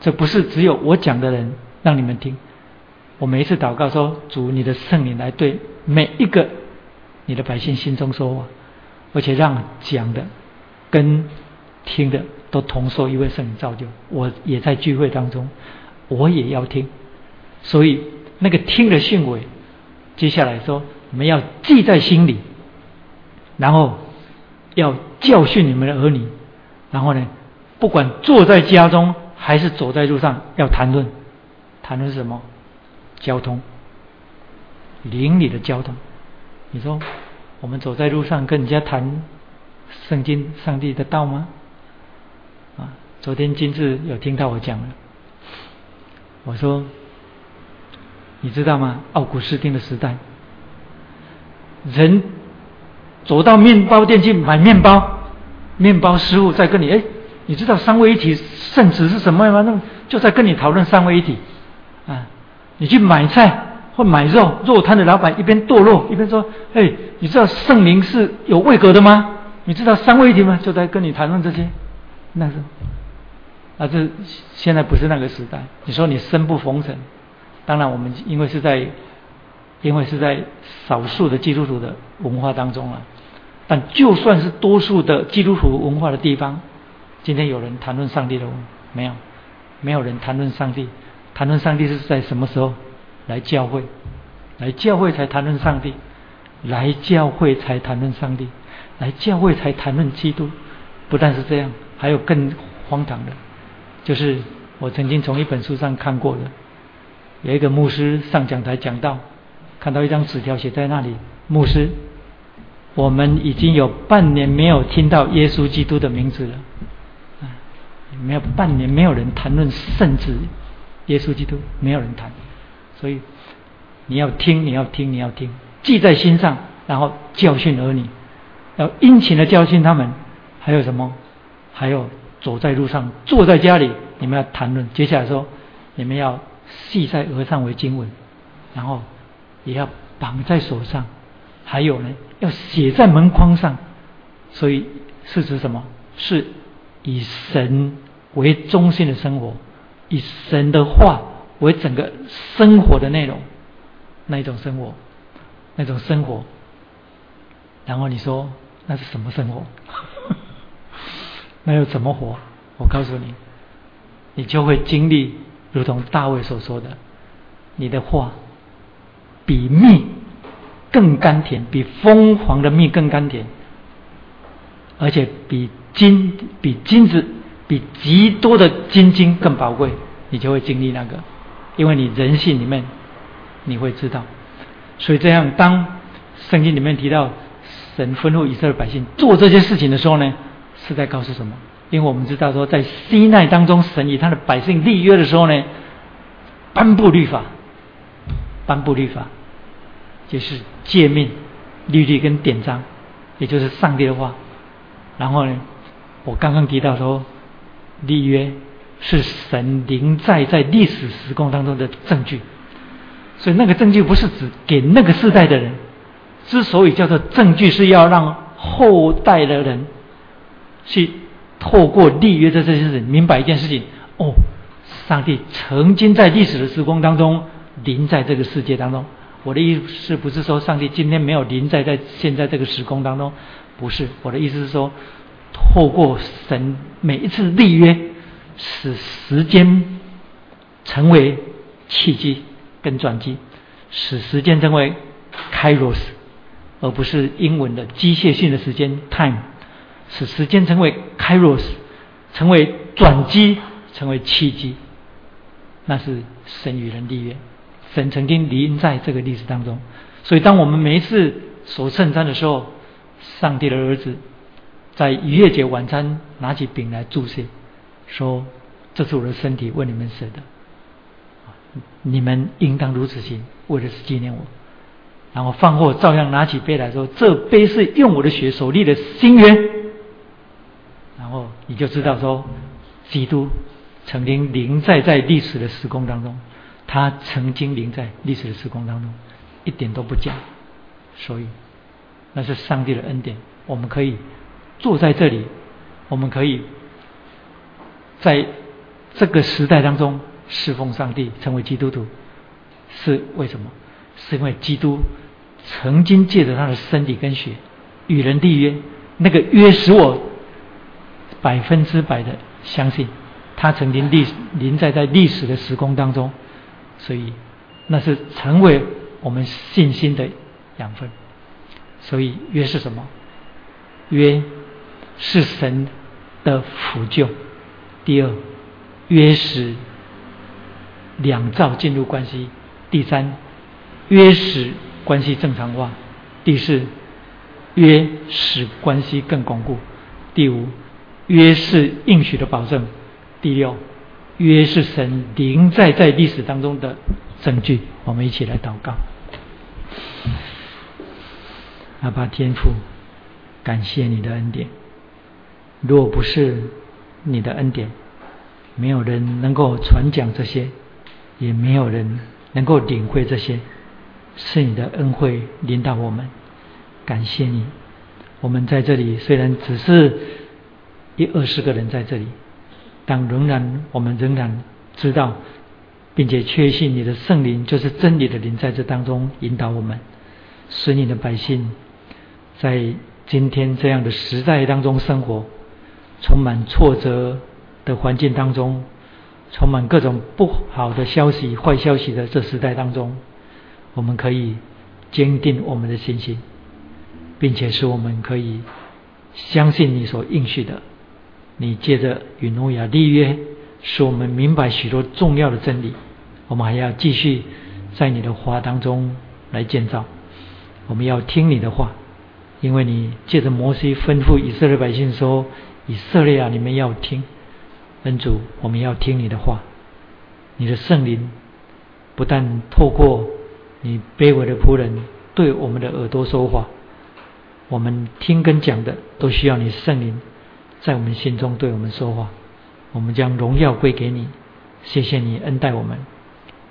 这不是只有我讲的人让你们听。我每一次祷告说：主，你的圣灵来对每一个你的百姓心中说话，而且让讲的跟听的都同受一位圣灵造就。我也在聚会当中。”我也要听，所以那个听的训诲，接下来说我们要记在心里，然后要教训你们的儿女，然后呢，不管坐在家中还是走在路上，要谈论，谈论什么？交通，邻里的交通。你说我们走在路上跟人家谈圣经、上帝的道吗？啊，昨天今日有听到我讲了。我说，你知道吗？奥古斯丁的时代，人走到面包店去买面包，面包师傅在跟你哎，你知道三位一体圣旨是什么吗？那就在跟你讨论三位一体啊。你去买菜或买肉，肉摊的老板一边剁肉一边说：“哎，你知道圣灵是有位格的吗？你知道三位一体吗？”就在跟你谈论这些，那是。啊，这现在不是那个时代。你说你生不逢辰，当然我们因为是在，因为是在少数的基督徒的文化当中啊。但就算是多数的基督徒文化的地方，今天有人谈论上帝的没有？没有人谈论上帝。谈论上帝是在什么时候？来教会，来教会才谈论上帝，来教会才谈论上帝，来教会才谈论基督。不但是这样，还有更荒唐的。就是我曾经从一本书上看过的，有一个牧师上讲台讲到，看到一张纸条写在那里，牧师，我们已经有半年没有听到耶稣基督的名字了，啊，没有半年没有人谈论圣旨，耶稣基督没有人谈，所以你要听，你要听，你要听，记在心上，然后教训儿女，要殷勤的教训他们，还有什么？还有。走在路上，坐在家里，你们要谈论。接下来说，你们要系在额上为经文，然后也要绑在手上，还有呢，要写在门框上。所以是指什么？是以神为中心的生活，以神的话为整个生活的内容，那一种生活，那种生活。然后你说那是什么生活？那又怎么活？我告诉你，你就会经历如同大卫所说的：“你的话比蜜更甘甜，比疯狂的蜜更甘甜，而且比金、比金子、比极多的金金更宝贵。”你就会经历那个，因为你人性里面你会知道。所以这样，当圣经里面提到神吩咐以色列百姓做这些事情的时候呢？是在告诉什么？因为我们知道说，在西奈当中，神与他的百姓立约的时候呢，颁布律法，颁布律法，就是诫命、律例跟典章，也就是上帝的话。然后呢，我刚刚提到说，立约是神临在在历史时空当中的证据，所以那个证据不是指给那个时代的人，之所以叫做证据，是要让后代的人。去透过立约的这些事，明白一件事情哦，上帝曾经在历史的时光当中临在这个世界当中。我的意思不是说上帝今天没有临在在现在这个时空当中，不是。我的意思是说，透过神每一次立约，使时间成为契机跟转机，使时间成为 Kairos，而不是英文的机械性的时间 time，使时间成为 Kairos，成为转机，成为契机。那是神与人立约，神曾经临在这个历史当中，所以当我们每一次守圣餐的时候，上帝的儿子在逾越节晚餐拿起饼来祝谢，说：“这是我的身体，为你们舍的，你们应当如此行，为的是纪念我。”然后饭后照样拿起杯来说：“这杯是用我的血所立的新约。”然后你就知道说，基督。曾经临在在历史的时空当中，他曾经临在历史的时空当中，一点都不假。所以那是上帝的恩典，我们可以坐在这里，我们可以在这个时代当中侍奉上帝，成为基督徒，是为什么？是因为基督曾经借着他的身体跟血与人立约，那个约使我百分之百的相信。他曾经历临在在历史的时空当中，所以那是成为我们信心的养分。所以约是什么？约是神的辅救。第二，约使两造进入关系。第三，约使关系正常化。第四，约使关系更巩固。第五，约是应许的保证。第六，约是神临在在历史当中的证据。我们一起来祷告。阿爸天父，感谢你的恩典。若不是你的恩典，没有人能够传讲这些，也没有人能够领会这些。是你的恩惠领导我们，感谢你。我们在这里虽然只是一二十个人在这里。但仍然，我们仍然知道，并且确信你的圣灵就是真理的灵，在这当中引导我们，使你的百姓在今天这样的时代当中生活，充满挫折的环境当中，充满各种不好的消息、坏消息的这时代当中，我们可以坚定我们的信心，并且使我们可以相信你所应许的。你借着与诺亚立约，使我们明白许多重要的真理。我们还要继续在你的话当中来建造。我们要听你的话，因为你借着摩西吩咐以色列百姓说：“以色列啊，你们要听，恩主，我们要听你的话。你的圣灵不但透过你卑微的仆人对我们的耳朵说话，我们听跟讲的都需要你圣灵。”在我们心中对我们说话，我们将荣耀归给你。谢谢你恩待我们，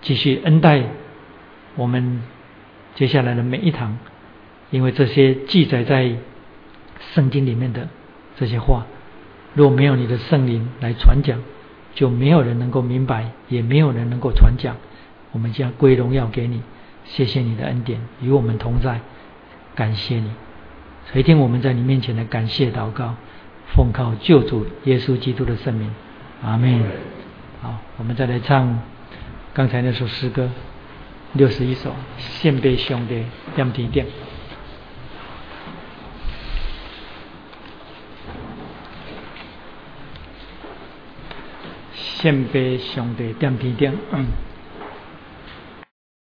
继续恩待我们接下来的每一堂。因为这些记载在圣经里面的这些话，若没有你的圣灵来传讲，就没有人能够明白，也没有人能够传讲。我们将归荣耀给你。谢谢你的恩典与我们同在，感谢你。垂听我们在你面前的感谢祷告。奉靠救主耶稣基督的圣名，阿门。好，我们再来唱刚才那首诗歌，六十一首，献杯兄弟点提点，献杯兄弟点提点，嗯。